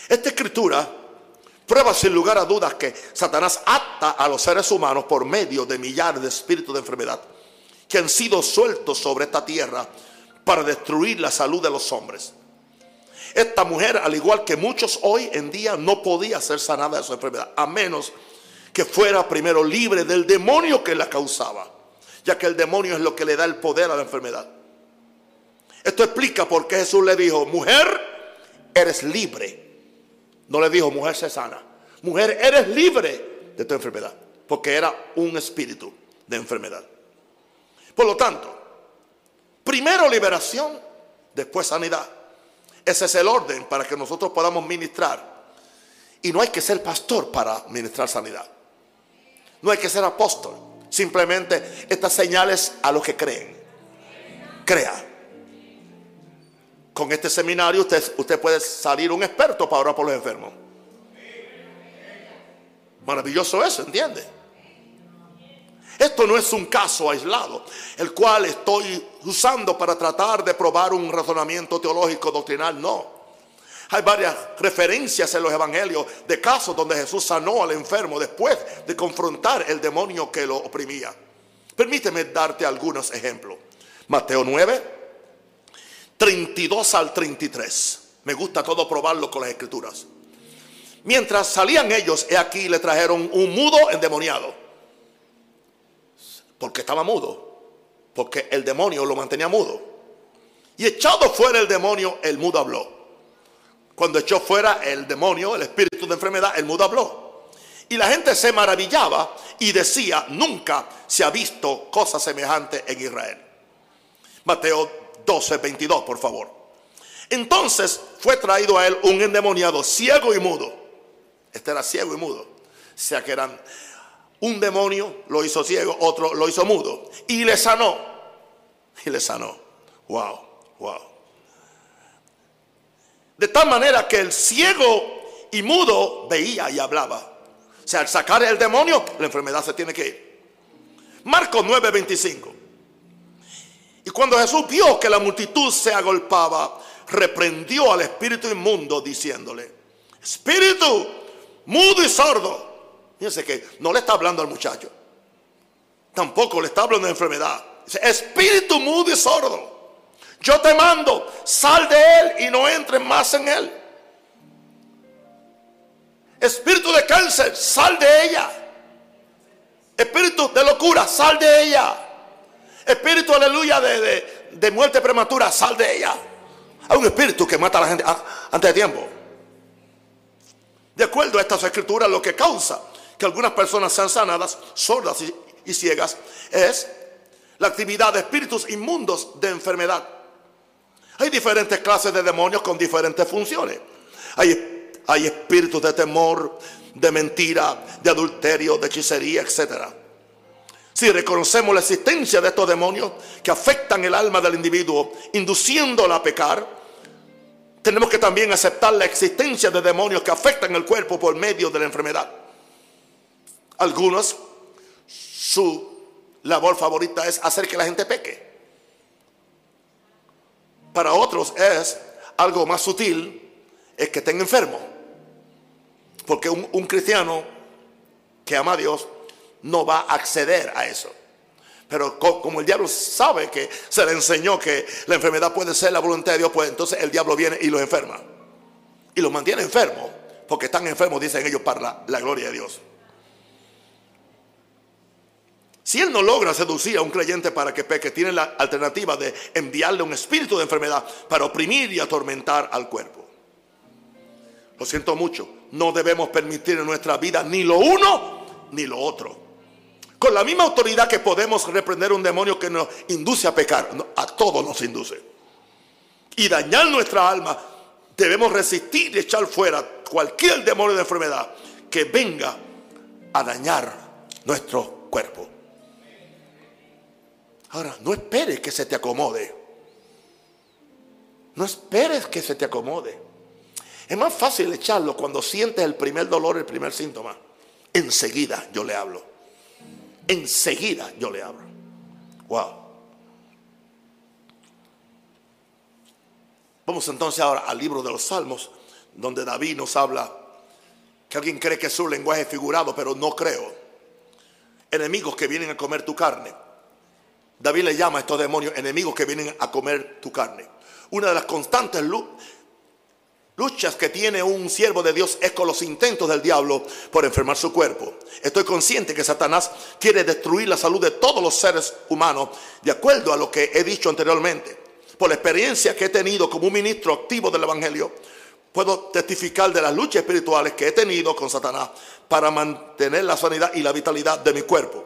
Esta escritura prueba sin lugar a dudas que Satanás ata a los seres humanos por medio de millares de espíritus de enfermedad que han sido sueltos sobre esta tierra para destruir la salud de los hombres. Esta mujer, al igual que muchos hoy en día, no podía ser sanada de su enfermedad, a menos que fuera primero libre del demonio que la causaba, ya que el demonio es lo que le da el poder a la enfermedad. Esto explica por qué Jesús le dijo, mujer, eres libre. No le dijo, mujer, se sana. Mujer, eres libre de tu enfermedad, porque era un espíritu de enfermedad. Por lo tanto, primero liberación, después sanidad. Ese es el orden para que nosotros podamos ministrar. Y no hay que ser pastor para ministrar sanidad. No hay que ser apóstol. Simplemente estas señales a los que creen. Crea. Con este seminario usted, usted puede salir un experto para orar por los enfermos. Maravilloso eso, ¿entiende? Esto no es un caso aislado, el cual estoy usando para tratar de probar un razonamiento teológico doctrinal, no. Hay varias referencias en los evangelios de casos donde Jesús sanó al enfermo después de confrontar el demonio que lo oprimía. Permíteme darte algunos ejemplos. Mateo 9, 32 al 33. Me gusta todo probarlo con las escrituras. Mientras salían ellos, he aquí le trajeron un mudo endemoniado porque estaba mudo. Porque el demonio lo mantenía mudo. Y echado fuera el demonio, el mudo habló. Cuando echó fuera el demonio, el espíritu de enfermedad, el mudo habló. Y la gente se maravillaba y decía, nunca se ha visto cosa semejante en Israel. Mateo 12, 22, por favor. Entonces fue traído a él un endemoniado ciego y mudo. Este era ciego y mudo. O sea que eran un demonio lo hizo ciego, otro lo hizo mudo. Y le sanó. Y le sanó. Wow, wow. De tal manera que el ciego y mudo veía y hablaba. O sea, al sacar el demonio, la enfermedad se tiene que ir. Marcos 9:25. Y cuando Jesús vio que la multitud se agolpaba, reprendió al espíritu inmundo diciéndole, espíritu mudo y sordo. Fíjense que no le está hablando al muchacho. Tampoco le está hablando de enfermedad. Dice, espíritu mudo y sordo. Yo te mando, sal de él y no entres más en él. Espíritu de cáncer, sal de ella. Espíritu de locura, sal de ella. Espíritu, aleluya, de, de muerte prematura, sal de ella. Hay un espíritu que mata a la gente antes de tiempo. De acuerdo a estas escrituras, lo que causa que algunas personas sean sanadas, sordas y, y ciegas, es la actividad de espíritus inmundos de enfermedad. Hay diferentes clases de demonios con diferentes funciones. Hay, hay espíritus de temor, de mentira, de adulterio, de hechicería, etc. Si reconocemos la existencia de estos demonios que afectan el alma del individuo, induciéndola a pecar, tenemos que también aceptar la existencia de demonios que afectan el cuerpo por medio de la enfermedad. Algunos, su labor favorita es hacer que la gente peque. Para otros es algo más sutil, es que estén enfermos. Porque un, un cristiano que ama a Dios no va a acceder a eso. Pero como el diablo sabe que se le enseñó que la enfermedad puede ser la voluntad de Dios, pues entonces el diablo viene y los enferma. Y los mantiene enfermos, porque están enfermos, dicen ellos, para la, gloria de Dios. Si él no logra seducir a un creyente para que peque, tiene la alternativa de enviarle un espíritu de enfermedad para oprimir y atormentar al cuerpo. Lo siento mucho, no debemos permitir en nuestra vida ni lo uno ni lo otro. Con la misma autoridad que podemos reprender un demonio que nos induce a pecar, a todos nos induce. Y dañar nuestra alma, debemos resistir y echar fuera cualquier demonio de enfermedad que venga a dañar nuestro cuerpo. Ahora, no esperes que se te acomode. No esperes que se te acomode. Es más fácil echarlo cuando sientes el primer dolor, el primer síntoma. Enseguida yo le hablo enseguida yo le abro. Wow. Vamos entonces ahora al libro de los Salmos, donde David nos habla que alguien cree que es un lenguaje figurado, pero no creo. Enemigos que vienen a comer tu carne. David le llama a estos demonios enemigos que vienen a comer tu carne. Una de las constantes luchas que tiene un siervo de Dios es con los intentos del diablo por enfermar su cuerpo. Estoy consciente que Satanás quiere destruir la salud de todos los seres humanos, de acuerdo a lo que he dicho anteriormente. Por la experiencia que he tenido como un ministro activo del Evangelio, puedo testificar de las luchas espirituales que he tenido con Satanás para mantener la sanidad y la vitalidad de mi cuerpo.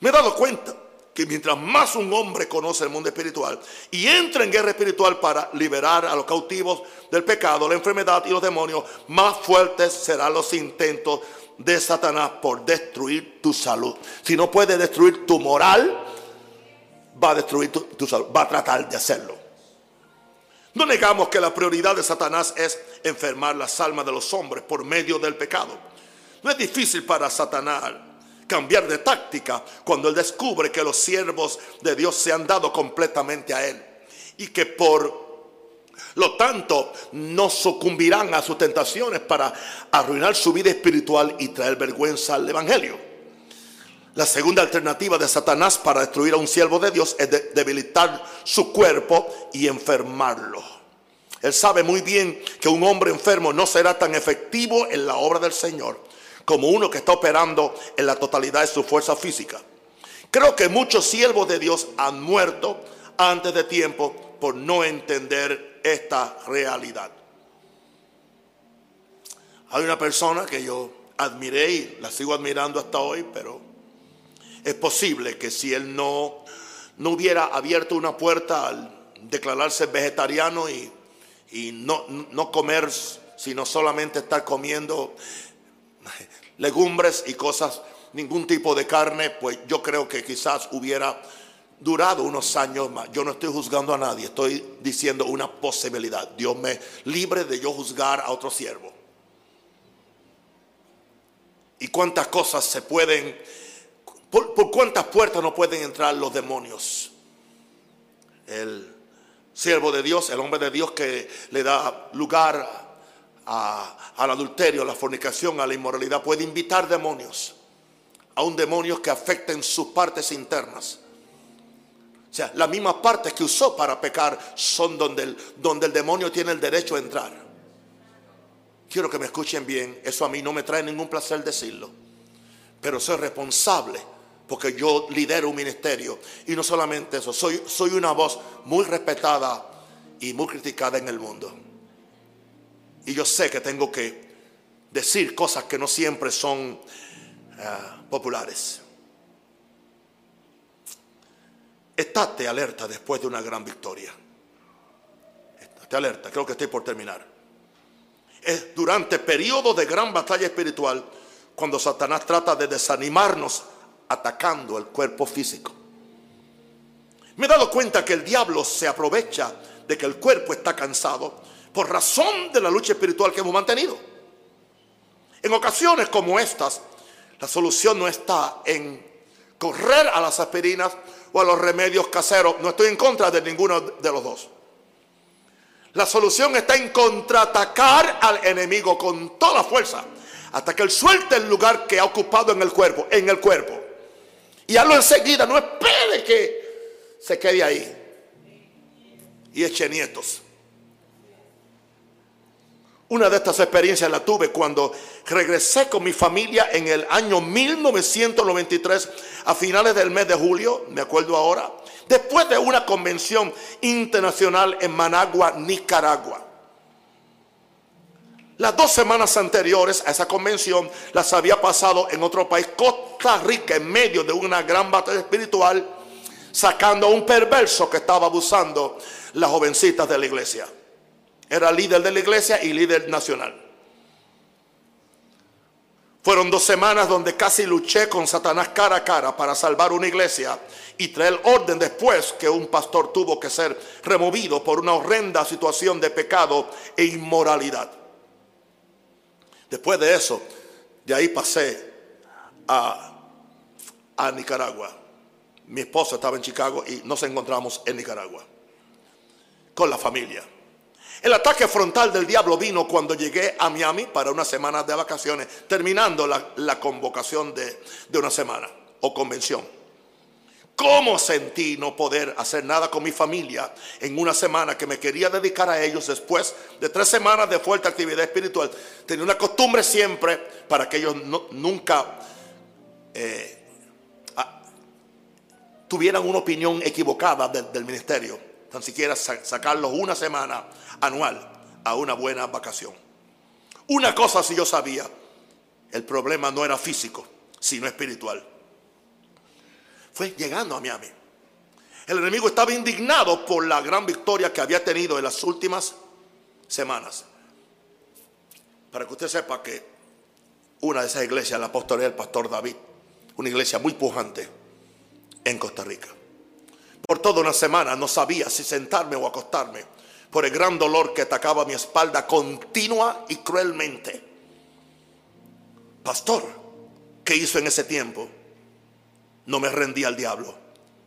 Me he dado cuenta que mientras más un hombre conoce el mundo espiritual y entra en guerra espiritual para liberar a los cautivos del pecado, la enfermedad y los demonios, más fuertes serán los intentos de Satanás por destruir tu salud. Si no puede destruir tu moral, va a destruir tu, tu salud, va a tratar de hacerlo. No negamos que la prioridad de Satanás es enfermar las almas de los hombres por medio del pecado. No es difícil para Satanás cambiar de táctica cuando él descubre que los siervos de Dios se han dado completamente a él y que por lo tanto no sucumbirán a sus tentaciones para arruinar su vida espiritual y traer vergüenza al evangelio. La segunda alternativa de Satanás para destruir a un siervo de Dios es debilitar su cuerpo y enfermarlo. Él sabe muy bien que un hombre enfermo no será tan efectivo en la obra del Señor como uno que está operando en la totalidad de su fuerza física. Creo que muchos siervos de Dios han muerto antes de tiempo por no entender esta realidad. Hay una persona que yo admiré y la sigo admirando hasta hoy, pero es posible que si él no, no hubiera abierto una puerta al declararse vegetariano y, y no, no comer, sino solamente estar comiendo legumbres y cosas, ningún tipo de carne, pues yo creo que quizás hubiera durado unos años más. Yo no estoy juzgando a nadie, estoy diciendo una posibilidad. Dios me libre de yo juzgar a otro siervo. Y cuántas cosas se pueden, por, cuántas puertas no pueden entrar los demonios. El siervo de Dios, el hombre de Dios que le da lugar al adulterio, a la fornicación, a la inmoralidad, puede invitar demonios, a un demonio que afecten sus partes internas. O sea, las mismas partes que usó para pecar son donde el, donde el demonio tiene el derecho a entrar. Quiero que me escuchen bien, eso a mí no me trae ningún placer decirlo, pero soy responsable porque yo lidero un ministerio y no solamente eso, soy, soy una voz muy respetada y muy criticada en el mundo. Y yo sé que tengo que decir cosas que no siempre son eh, populares. Estate alerta después de una gran victoria. Estate alerta, creo que estoy por terminar. Es durante periodos de gran batalla espiritual cuando Satanás trata de desanimarnos atacando el cuerpo físico. Me he dado cuenta que el diablo se aprovecha de que el cuerpo está cansado por razón de la lucha espiritual que hemos mantenido. En ocasiones como estas, la solución no está en correr a las aspirinas o a los remedios caseros. No estoy en contra de ninguno de los dos. La solución está en contraatacar al enemigo con toda fuerza hasta que él suelte el lugar que ha ocupado en el cuerpo, en el cuerpo. Y hazlo enseguida, no espere que se quede ahí y eche nietos. Una de estas experiencias la tuve cuando regresé con mi familia en el año 1993, a finales del mes de julio, me acuerdo ahora, después de una convención internacional en Managua, Nicaragua. Las dos semanas anteriores a esa convención las había pasado en otro país, Costa Rica, en medio de una gran batalla espiritual, sacando a un perverso que estaba abusando las jovencitas de la iglesia. Era líder de la iglesia y líder nacional. Fueron dos semanas donde casi luché con Satanás cara a cara para salvar una iglesia y traer orden después que un pastor tuvo que ser removido por una horrenda situación de pecado e inmoralidad. Después de eso, de ahí pasé a, a Nicaragua. Mi esposa estaba en Chicago y nos encontramos en Nicaragua con la familia. El ataque frontal del diablo vino cuando llegué a Miami para una semana de vacaciones, terminando la, convocación de, de una semana o convención. ¿Cómo sentí no poder hacer nada con mi familia en una semana que me quería dedicar a ellos después de tres semanas de fuerte actividad espiritual? Tenía una costumbre siempre para que ellos nunca eh, tuvieran una opinión equivocada del ministerio, tan siquiera sacarlos una semana anual a una buena vacación. Una cosa si yo sabía, el problema no era físico, sino espiritual. Fue llegando a Miami. El enemigo estaba indignado por la gran victoria que había tenido en las últimas semanas. Para que usted sepa que una de esas iglesias, la apostolía del pastor David, una iglesia muy pujante en Costa Rica. Por toda una semana no sabía si sentarme o acostarme por el gran dolor que atacaba mi espalda continua y cruelmente. Pastor, ¿qué hizo en ese tiempo? No me rendí al diablo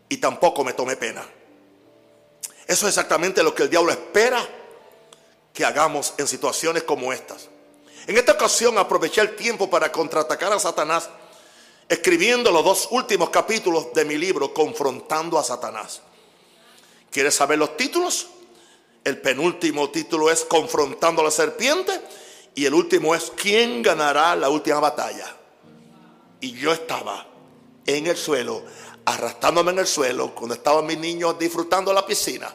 y tampoco me tomé pena. Eso es exactamente lo que el diablo espera que hagamos en situaciones como estas. En esta ocasión aproveché el tiempo para contraatacar a Satanás escribiendo los dos últimos capítulos de mi libro, Confrontando a Satanás. ¿Quieres saber los títulos? El penúltimo título es Confrontando a la serpiente. Y el último es ¿Quién ganará la última batalla? Y yo estaba en el suelo, arrastrándome en el suelo, cuando estaban mis niños disfrutando la piscina,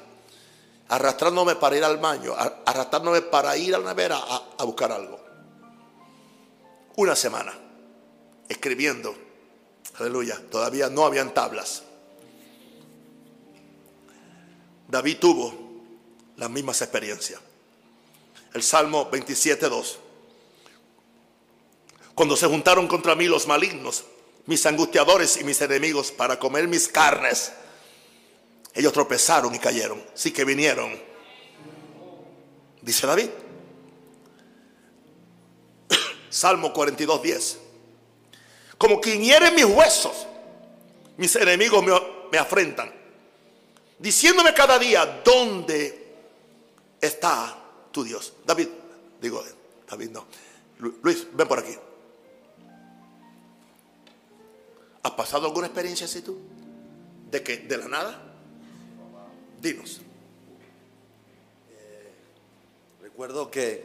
arrastrándome para ir al baño, arrastrándome para ir a la nevera a, buscar algo. una semana escribiendo. Aleluya. Todavía no habían tablas. David tuvo las mismas experiencias. El Salmo 27.2. Cuando se juntaron contra mí los malignos, mis angustiadores y mis enemigos para comer mis carnes, ellos tropezaron y cayeron. Sí que vinieron. Dice David. Salmo 42.10. Como quien hiere mis huesos, mis enemigos me, me afrentan diciéndome cada día, ¿dónde está tu Dios? David, digo, David no. Luis, ven por aquí. ¿Has pasado alguna experiencia así tú? ¿De que ¿De la nada? Dinos. Eh, recuerdo que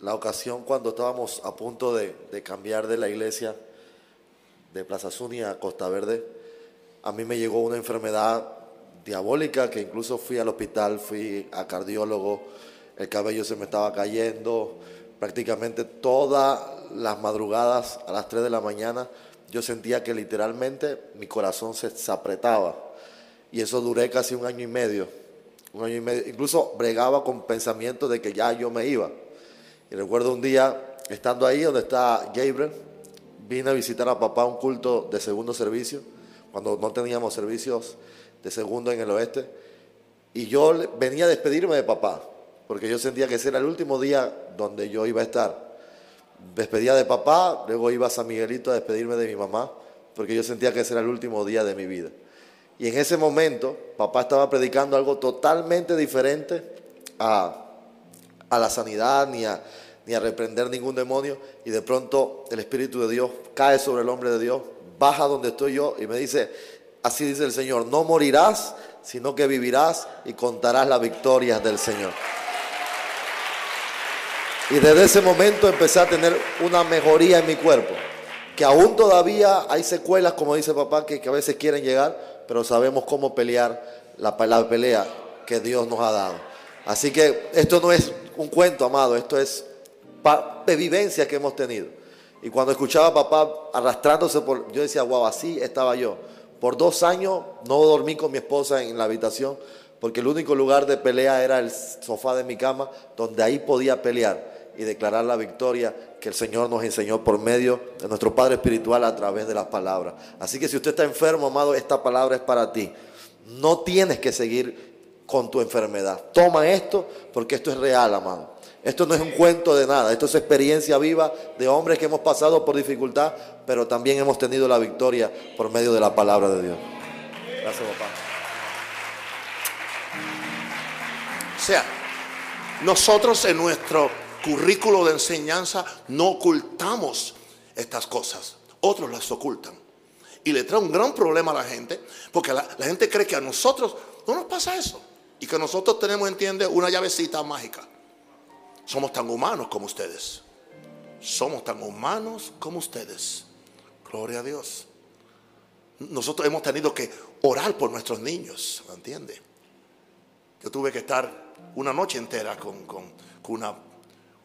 la ocasión cuando estábamos a punto de, de cambiar de la iglesia de Plaza Zunia a Costa Verde, a mí me llegó una enfermedad diabólica que incluso fui al hospital, fui a cardiólogo, el cabello se me estaba cayendo, prácticamente todas las madrugadas a las 3 de la mañana yo sentía que literalmente mi corazón se, apretaba. Y eso duré casi un año y medio, un año y medio, incluso bregaba con pensamientos de que ya yo me iba. Y recuerdo un día, estando ahí donde está Gabriel, vine a visitar a papá un culto de segundo servicio, cuando no teníamos servicios de segundo en el oeste. Y yo venía a despedirme de papá, porque yo sentía que ese era el último día donde yo iba a estar. Despedía de papá, luego iba a San Miguelito a despedirme de mi mamá, porque yo sentía que ese era el último día de mi vida. Y en ese momento, papá estaba predicando algo totalmente diferente a, a la sanidad, ni a, ni a reprender ningún demonio. Y de pronto el Espíritu de Dios cae sobre el hombre de Dios, baja donde estoy yo y me dice, Así dice el Señor, no morirás, sino que vivirás y contarás las victorias del Señor. Y desde ese momento empecé a tener una mejoría en mi cuerpo, que aún todavía hay secuelas, como dice papá, que, a veces quieren llegar, pero sabemos cómo pelear la, la pelea que Dios nos ha dado. Así que esto no es un cuento, amado, esto es de vivencia que hemos tenido. Y cuando escuchaba a papá arrastrándose por, yo decía, guau, así estaba yo. Por dos años no dormí con mi esposa en la habitación porque el único lugar de pelea era el sofá de mi cama donde ahí podía pelear y declarar la victoria que el Señor nos enseñó por medio de nuestro Padre Espiritual a través de las palabras. Así que si usted está enfermo, amado, esta palabra es para ti. No tienes que seguir con tu enfermedad. Toma esto porque esto es real, amado. Esto no es un cuento de nada, esto es experiencia viva de hombres que hemos pasado por dificultad, pero también hemos tenido la victoria por medio de la palabra de Dios. Gracias, papá. O sea, nosotros en nuestro currículo de enseñanza no ocultamos estas cosas, otros las ocultan. Y le trae un gran problema a la gente, porque la, la gente cree que a nosotros no nos pasa eso. Y que nosotros tenemos, entiende, una llavecita mágica. Somos tan humanos como ustedes. Somos tan humanos como ustedes. Gloria a Dios. Nosotros hemos tenido que orar por nuestros niños, ¿me entiende? Yo tuve que estar una noche entera con, una,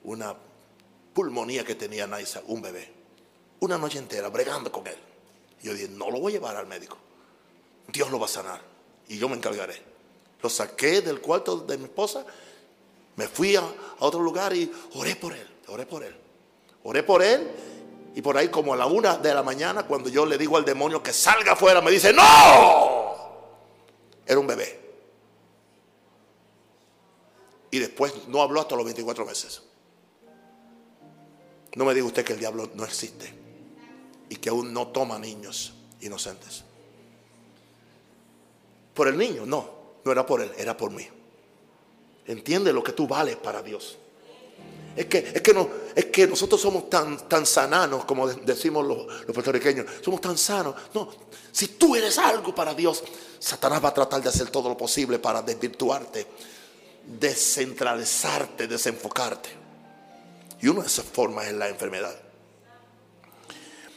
una pulmonía que tenía Naisa, un bebé. Una noche entera bregando con él. Yo dije, no lo voy a llevar al médico. Dios lo va a sanar. Y yo me encargaré. Lo saqué del cuarto de mi esposa me fui a, otro lugar y oré por él, oré por él. Oré por él y por ahí como a la una de la mañana cuando yo le digo al demonio que salga afuera, me dice, no. Era un bebé. Y después no habló hasta los 24 meses. No me diga usted que el diablo no existe y que aún no toma niños inocentes. Por el niño, no, no era por él, era por mí. Entiende lo que tú vales para Dios. Es que, es que, no, es que nosotros somos tan, tan sananos, como decimos los, los puertorriqueños. Somos tan sanos. No, si tú eres algo para Dios, Satanás va a tratar de hacer todo lo posible para desvirtuarte, descentralizarte, desenfocarte. Y una de esas formas es la enfermedad.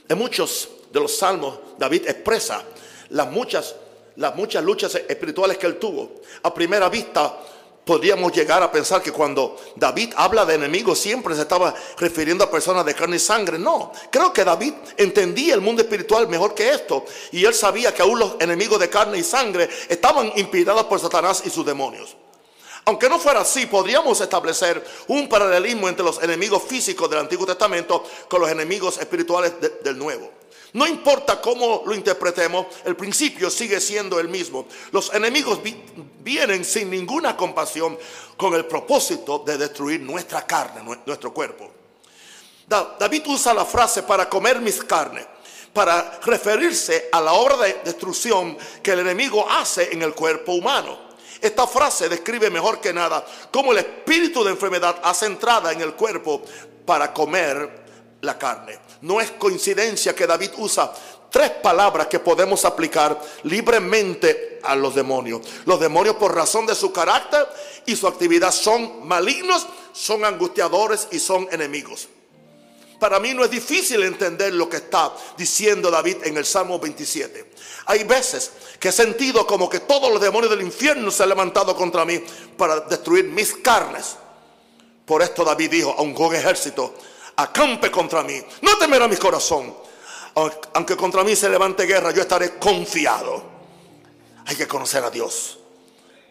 En muchos de los salmos, David expresa las muchas, las muchas luchas espirituales que él tuvo. A primera vista, podríamos llegar a pensar que cuando David habla de enemigos siempre se estaba refiriendo a personas de carne y sangre. No, creo que David entendía el mundo espiritual mejor que esto. Y él sabía que aún los enemigos de carne y sangre estaban inspirados por Satanás y sus demonios. Aunque no fuera así, podríamos establecer un paralelismo entre los enemigos físicos del Antiguo Testamento con los enemigos espirituales del Nuevo. No importa cómo lo interpretemos, el principio sigue siendo el mismo. Los enemigos vienen sin ninguna compasión con el propósito de destruir nuestra carne, nuestro cuerpo. David usa la frase para comer mis carnes para referirse a la obra de destrucción que el enemigo hace en el cuerpo humano. Esta frase describe mejor que nada cómo el espíritu de enfermedad hace entrada en el cuerpo para comer la carne. No es coincidencia que David usa tres palabras que podemos aplicar libremente a los demonios. Los demonios por razón de su carácter y su actividad son malignos, son angustiadores y son enemigos. Para mí no es difícil entender lo que está diciendo David en el Salmo 27. Hay veces que he sentido como que todos los demonios del infierno se han levantado contra mí para destruir mis carnes. Por esto David dijo, a un ejército acampe contra mí. No temerá mi corazón. Aunque contra mí se levante guerra, yo estaré confiado. Hay que conocer a Dios.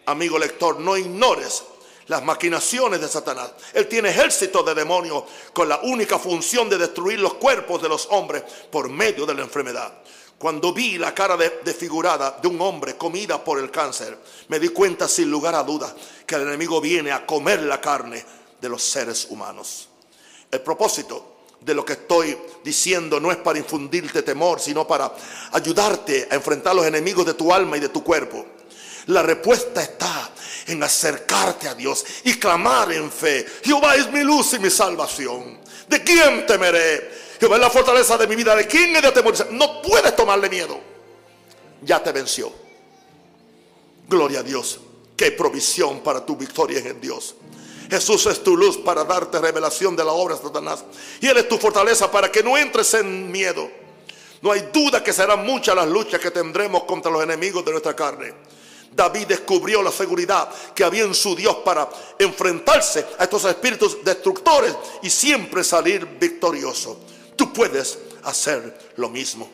Amigo lector, no ignores las maquinaciones de Satanás. Él tiene ejército de demonios con la única función de destruir los cuerpos de los hombres por medio de la enfermedad. Cuando vi la cara desfigurada de un hombre comida por el cáncer, me di cuenta sin lugar a dudas que el enemigo viene a comer la carne de los seres humanos. El propósito de lo que estoy diciendo no es para infundirte temor, sino para ayudarte a enfrentar los enemigos de tu alma y de tu cuerpo. La respuesta está en acercarte a Dios y clamar en fe. Jehová es mi luz y mi salvación. ¿De quién temeré? Jehová es la fortaleza de mi vida. ¿De quién he de temer? No puedes tomarle miedo. Ya te venció. Gloria a Dios. Qué provisión para tu victoria en Dios. Jesús es tu luz para darte revelación de la obra de Satanás. Y Él es tu fortaleza para que no entres en miedo. No hay duda que serán muchas las luchas que tendremos contra los enemigos de nuestra carne. David descubrió la seguridad que había en su Dios para enfrentarse a estos espíritus destructores y siempre salir victorioso. Tú puedes hacer lo mismo.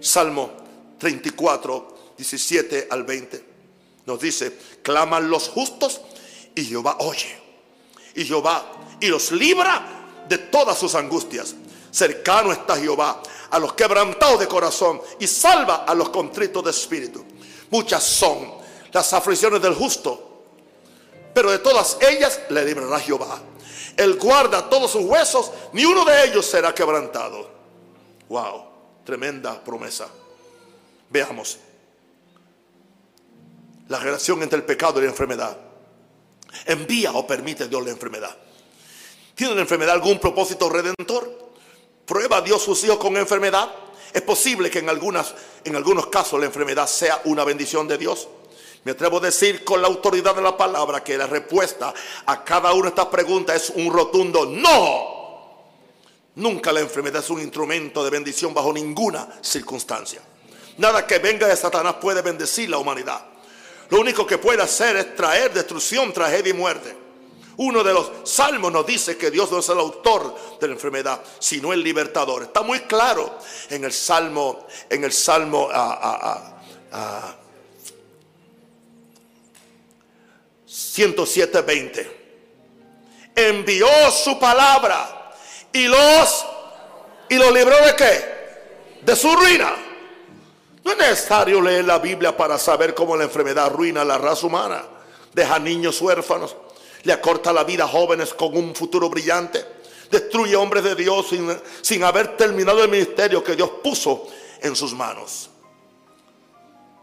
Salmo 34, 17 al 20 nos dice, claman los justos y Jehová oye y Jehová y los libra de todas sus angustias. Cercano está Jehová a los quebrantados de corazón y salva a los contritos de espíritu. Muchas son las aflicciones del justo, pero de todas ellas le librará Jehová. Él guarda todos sus huesos, ni uno de ellos será quebrantado. Wow, tremenda promesa. Veamos la relación entre el pecado y la enfermedad envía o permite Dios la enfermedad. ¿Tiene la enfermedad algún propósito redentor? ¿Prueba Dios sus hijos con enfermedad? Es posible que en, algunas, en algunos casos la enfermedad sea una bendición de Dios. Me atrevo a decir con la autoridad de la palabra que la respuesta a cada una de estas preguntas es un rotundo no. Nunca la enfermedad es un instrumento de bendición bajo ninguna circunstancia. Nada que venga de Satanás puede bendecir la humanidad. Lo único que puede hacer es traer destrucción, tragedia y muerte. Uno de los salmos nos dice que Dios no es el autor de la enfermedad, sino el libertador. Está muy claro en el salmo, en el salmo 107.20. Envió su palabra y los y los libró de qué? De su ruina. No es necesario leer la Biblia para saber cómo la enfermedad arruina la raza humana. Deja niños huérfanos, le acorta la vida a jóvenes con un futuro brillante, destruye hombres de Dios sin, sin haber terminado el ministerio que Dios puso en sus manos.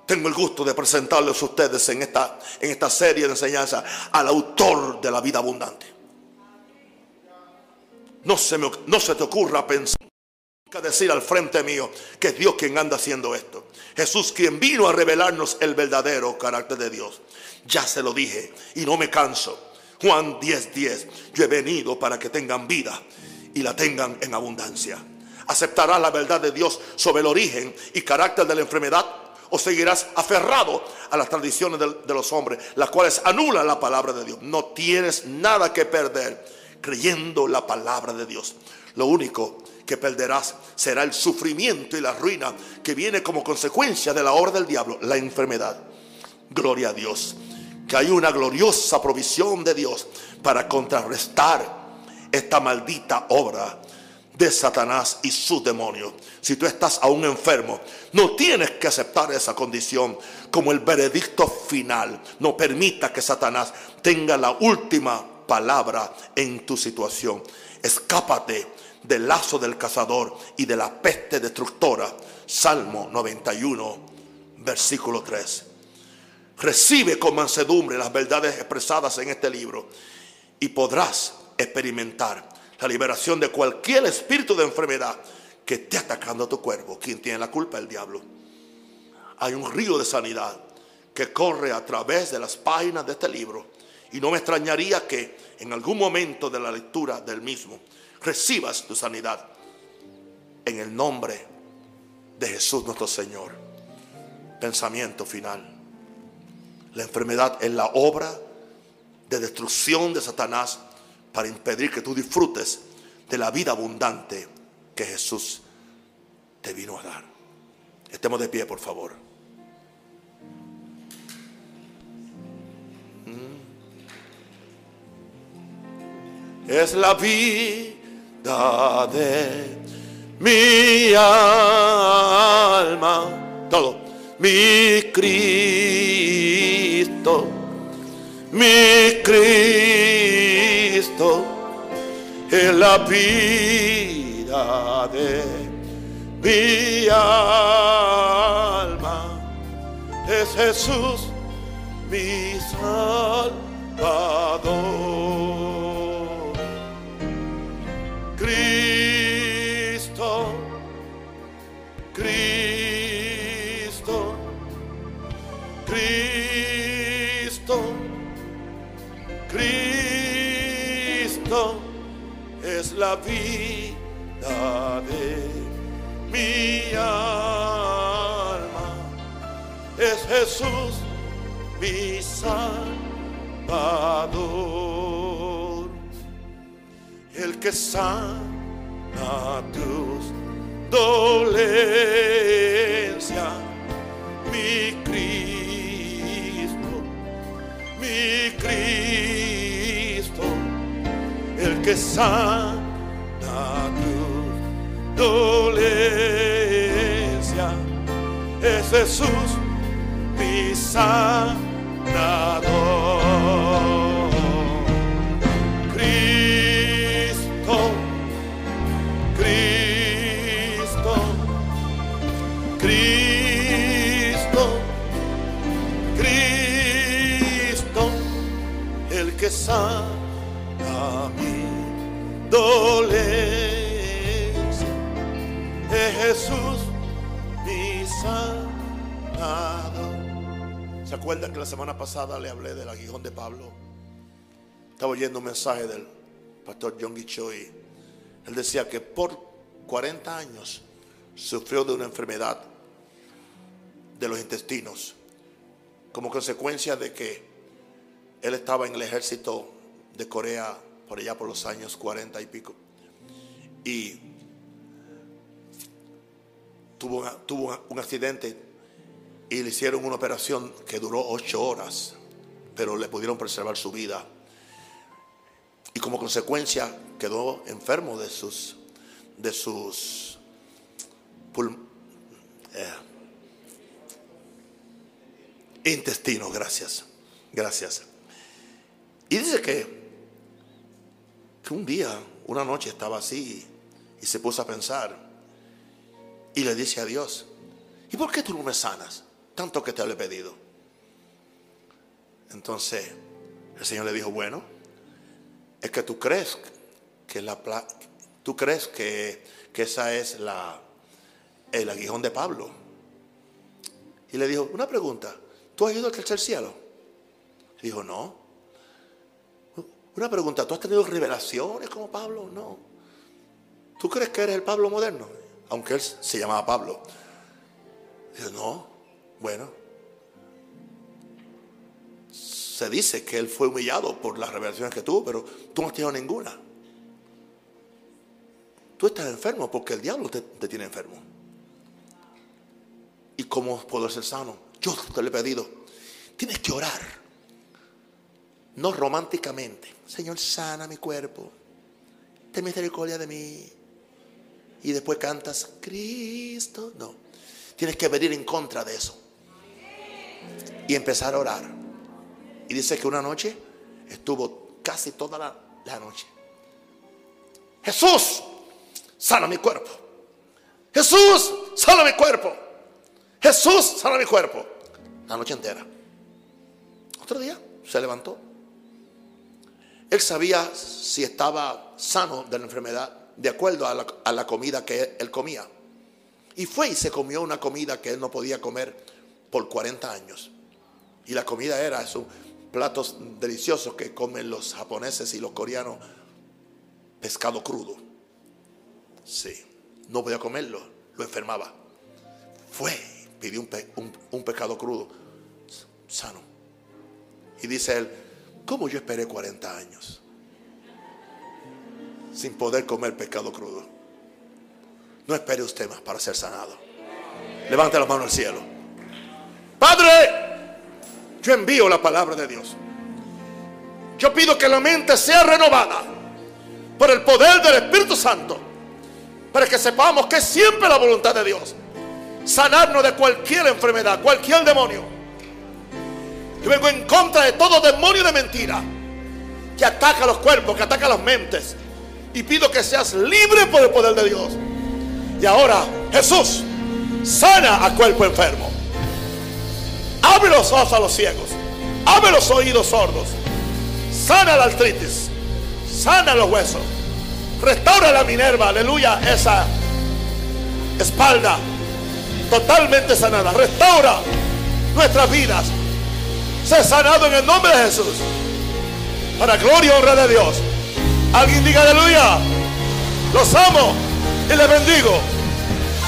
Tengo el gusto de presentarles a ustedes en esta, en esta serie de enseñanza al autor de la vida abundante. No se, no se te ocurra pensar decir al frente mío que es Dios quien anda haciendo esto. Jesús quien vino a revelarnos el verdadero carácter de Dios. Ya se lo dije y no me canso. Juan 10:10. 10, Yo he venido para que tengan vida y la tengan en abundancia. ¿Aceptarás la verdad de Dios sobre el origen y carácter de la enfermedad o seguirás aferrado a las tradiciones de, de los hombres, las cuales anulan la palabra de Dios. No tienes nada que perder creyendo la palabra de Dios. Lo único que perderás será el sufrimiento y la ruina que viene como consecuencia de la obra del diablo, la enfermedad. Gloria a Dios. Que hay una gloriosa provisión de Dios para contrarrestar esta maldita obra de Satanás y sus demonios. Si tú estás aún enfermo, no tienes que aceptar esa condición como el veredicto final. No permita que Satanás tenga la última palabra en tu situación. Escápate del lazo del cazador y de la peste destructora. Salmo 91, versículo 3. Recibe con mansedumbre las verdades expresadas en este libro y podrás experimentar la liberación de cualquier espíritu de enfermedad que esté atacando a tu cuerpo. ¿Quién tiene la culpa? El diablo. Hay un río de sanidad que corre a través de las páginas de este libro. Y no me extrañaría que en algún momento de la lectura del mismo recibas tu sanidad en el nombre de Jesús nuestro Señor. Pensamiento final. La enfermedad es la obra de destrucción de Satanás para impedir que tú disfrutes de la vida abundante que Jesús te vino a dar. Estemos de pie, por favor. Es la vida de mi alma. Todo. Mi Cristo. Mi Cristo. Es la vida de mi alma. Es Jesús mi Salvador. Cristo, Cristo, Cristo, Cristo es la vida de mi alma. Es Jesús mi Salvador el que sana tus dolencias, mi Cristo, mi Cristo, el que sana tus dolencias, es Jesús, mi sanador. Que sana mi dolencia, es Jesús mi sanador. ¿Se acuerdan que la semana pasada le hablé del aguijón de Pablo? Estaba oyendo un mensaje del pastor John Guicho y él decía que por 40 años sufrió de una enfermedad de los intestinos como consecuencia de que él estaba en el ejército de Corea por allá por los años 40 y pico y tuvo, tuvo un accidente y le hicieron una operación que duró ocho horas, pero le pudieron preservar su vida. Y como consecuencia quedó enfermo de sus, de sus eh, intestinos, gracias, gracias. Y dice que, que un día, una noche estaba así y se puso a pensar y le dice a Dios, ¿y por qué tú no me sanas? Tanto que te lo he pedido. Entonces el Señor le dijo, bueno, es que tú crees que la tú crees que, que esa es la el aguijón de Pablo. Y le dijo, una pregunta, ¿tú has ido al tercer cielo? Y dijo, no. Una pregunta, ¿tú has tenido revelaciones como Pablo? No. ¿Tú crees que eres el Pablo moderno? Aunque él se llamaba Pablo. Dijo, no. Bueno, se dice que él fue humillado por las revelaciones que tuvo, pero tú no has tenido ninguna. Tú estás enfermo porque el diablo te, te tiene enfermo. ¿Y cómo puedo ser sano? Yo te lo he pedido. Tienes que orar. No románticamente. Señor, sana mi cuerpo. Ten misericordia de mí. Y después cantas, Cristo. No. Tienes que venir en contra de eso. Y empezar a orar. Y dice que una noche estuvo casi toda la, la noche. Jesús, sana mi cuerpo. Jesús, sana mi cuerpo. Jesús, sana mi cuerpo. La noche entera. Otro día se levantó. Él sabía si estaba sano de la enfermedad de acuerdo a la, comida que él comía. Y fue y se comió una comida que él no podía comer por 40 años. Y la comida era esos platos deliciosos que comen los japoneses y los coreanos, pescado crudo. Sí, no podía comerlo, lo enfermaba. Fue, pidió un- un pescado crudo, sano. Y dice él, ¿cómo yo esperé 40 años sin poder comer pescado crudo? No espere usted más para ser sanado. Levante la mano al cielo. Padre, yo envío la palabra de Dios. Yo pido que la mente sea renovada por el poder del Espíritu Santo. Para que sepamos que es siempre la voluntad de Dios. Sanarnos de cualquier enfermedad, cualquier demonio. Yo vengo en contra de todo demonio de mentira que ataca los cuerpos, que ataca las mentes. Y pido que seas libre por el poder de Dios. Y ahora, Jesús, sana a cuerpo enfermo. Abre los ojos a los ciegos. Abre los oídos sordos. Sana la artritis. Sana los huesos. Restaura la Minerva, aleluya, esa espalda totalmente sanada. Restaura nuestras vidas. Sé sanado en el nombre de Jesús. Para gloria y honra de Dios. Alguien diga aleluya. Los amo y les bendigo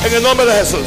en el nombre de Jesús.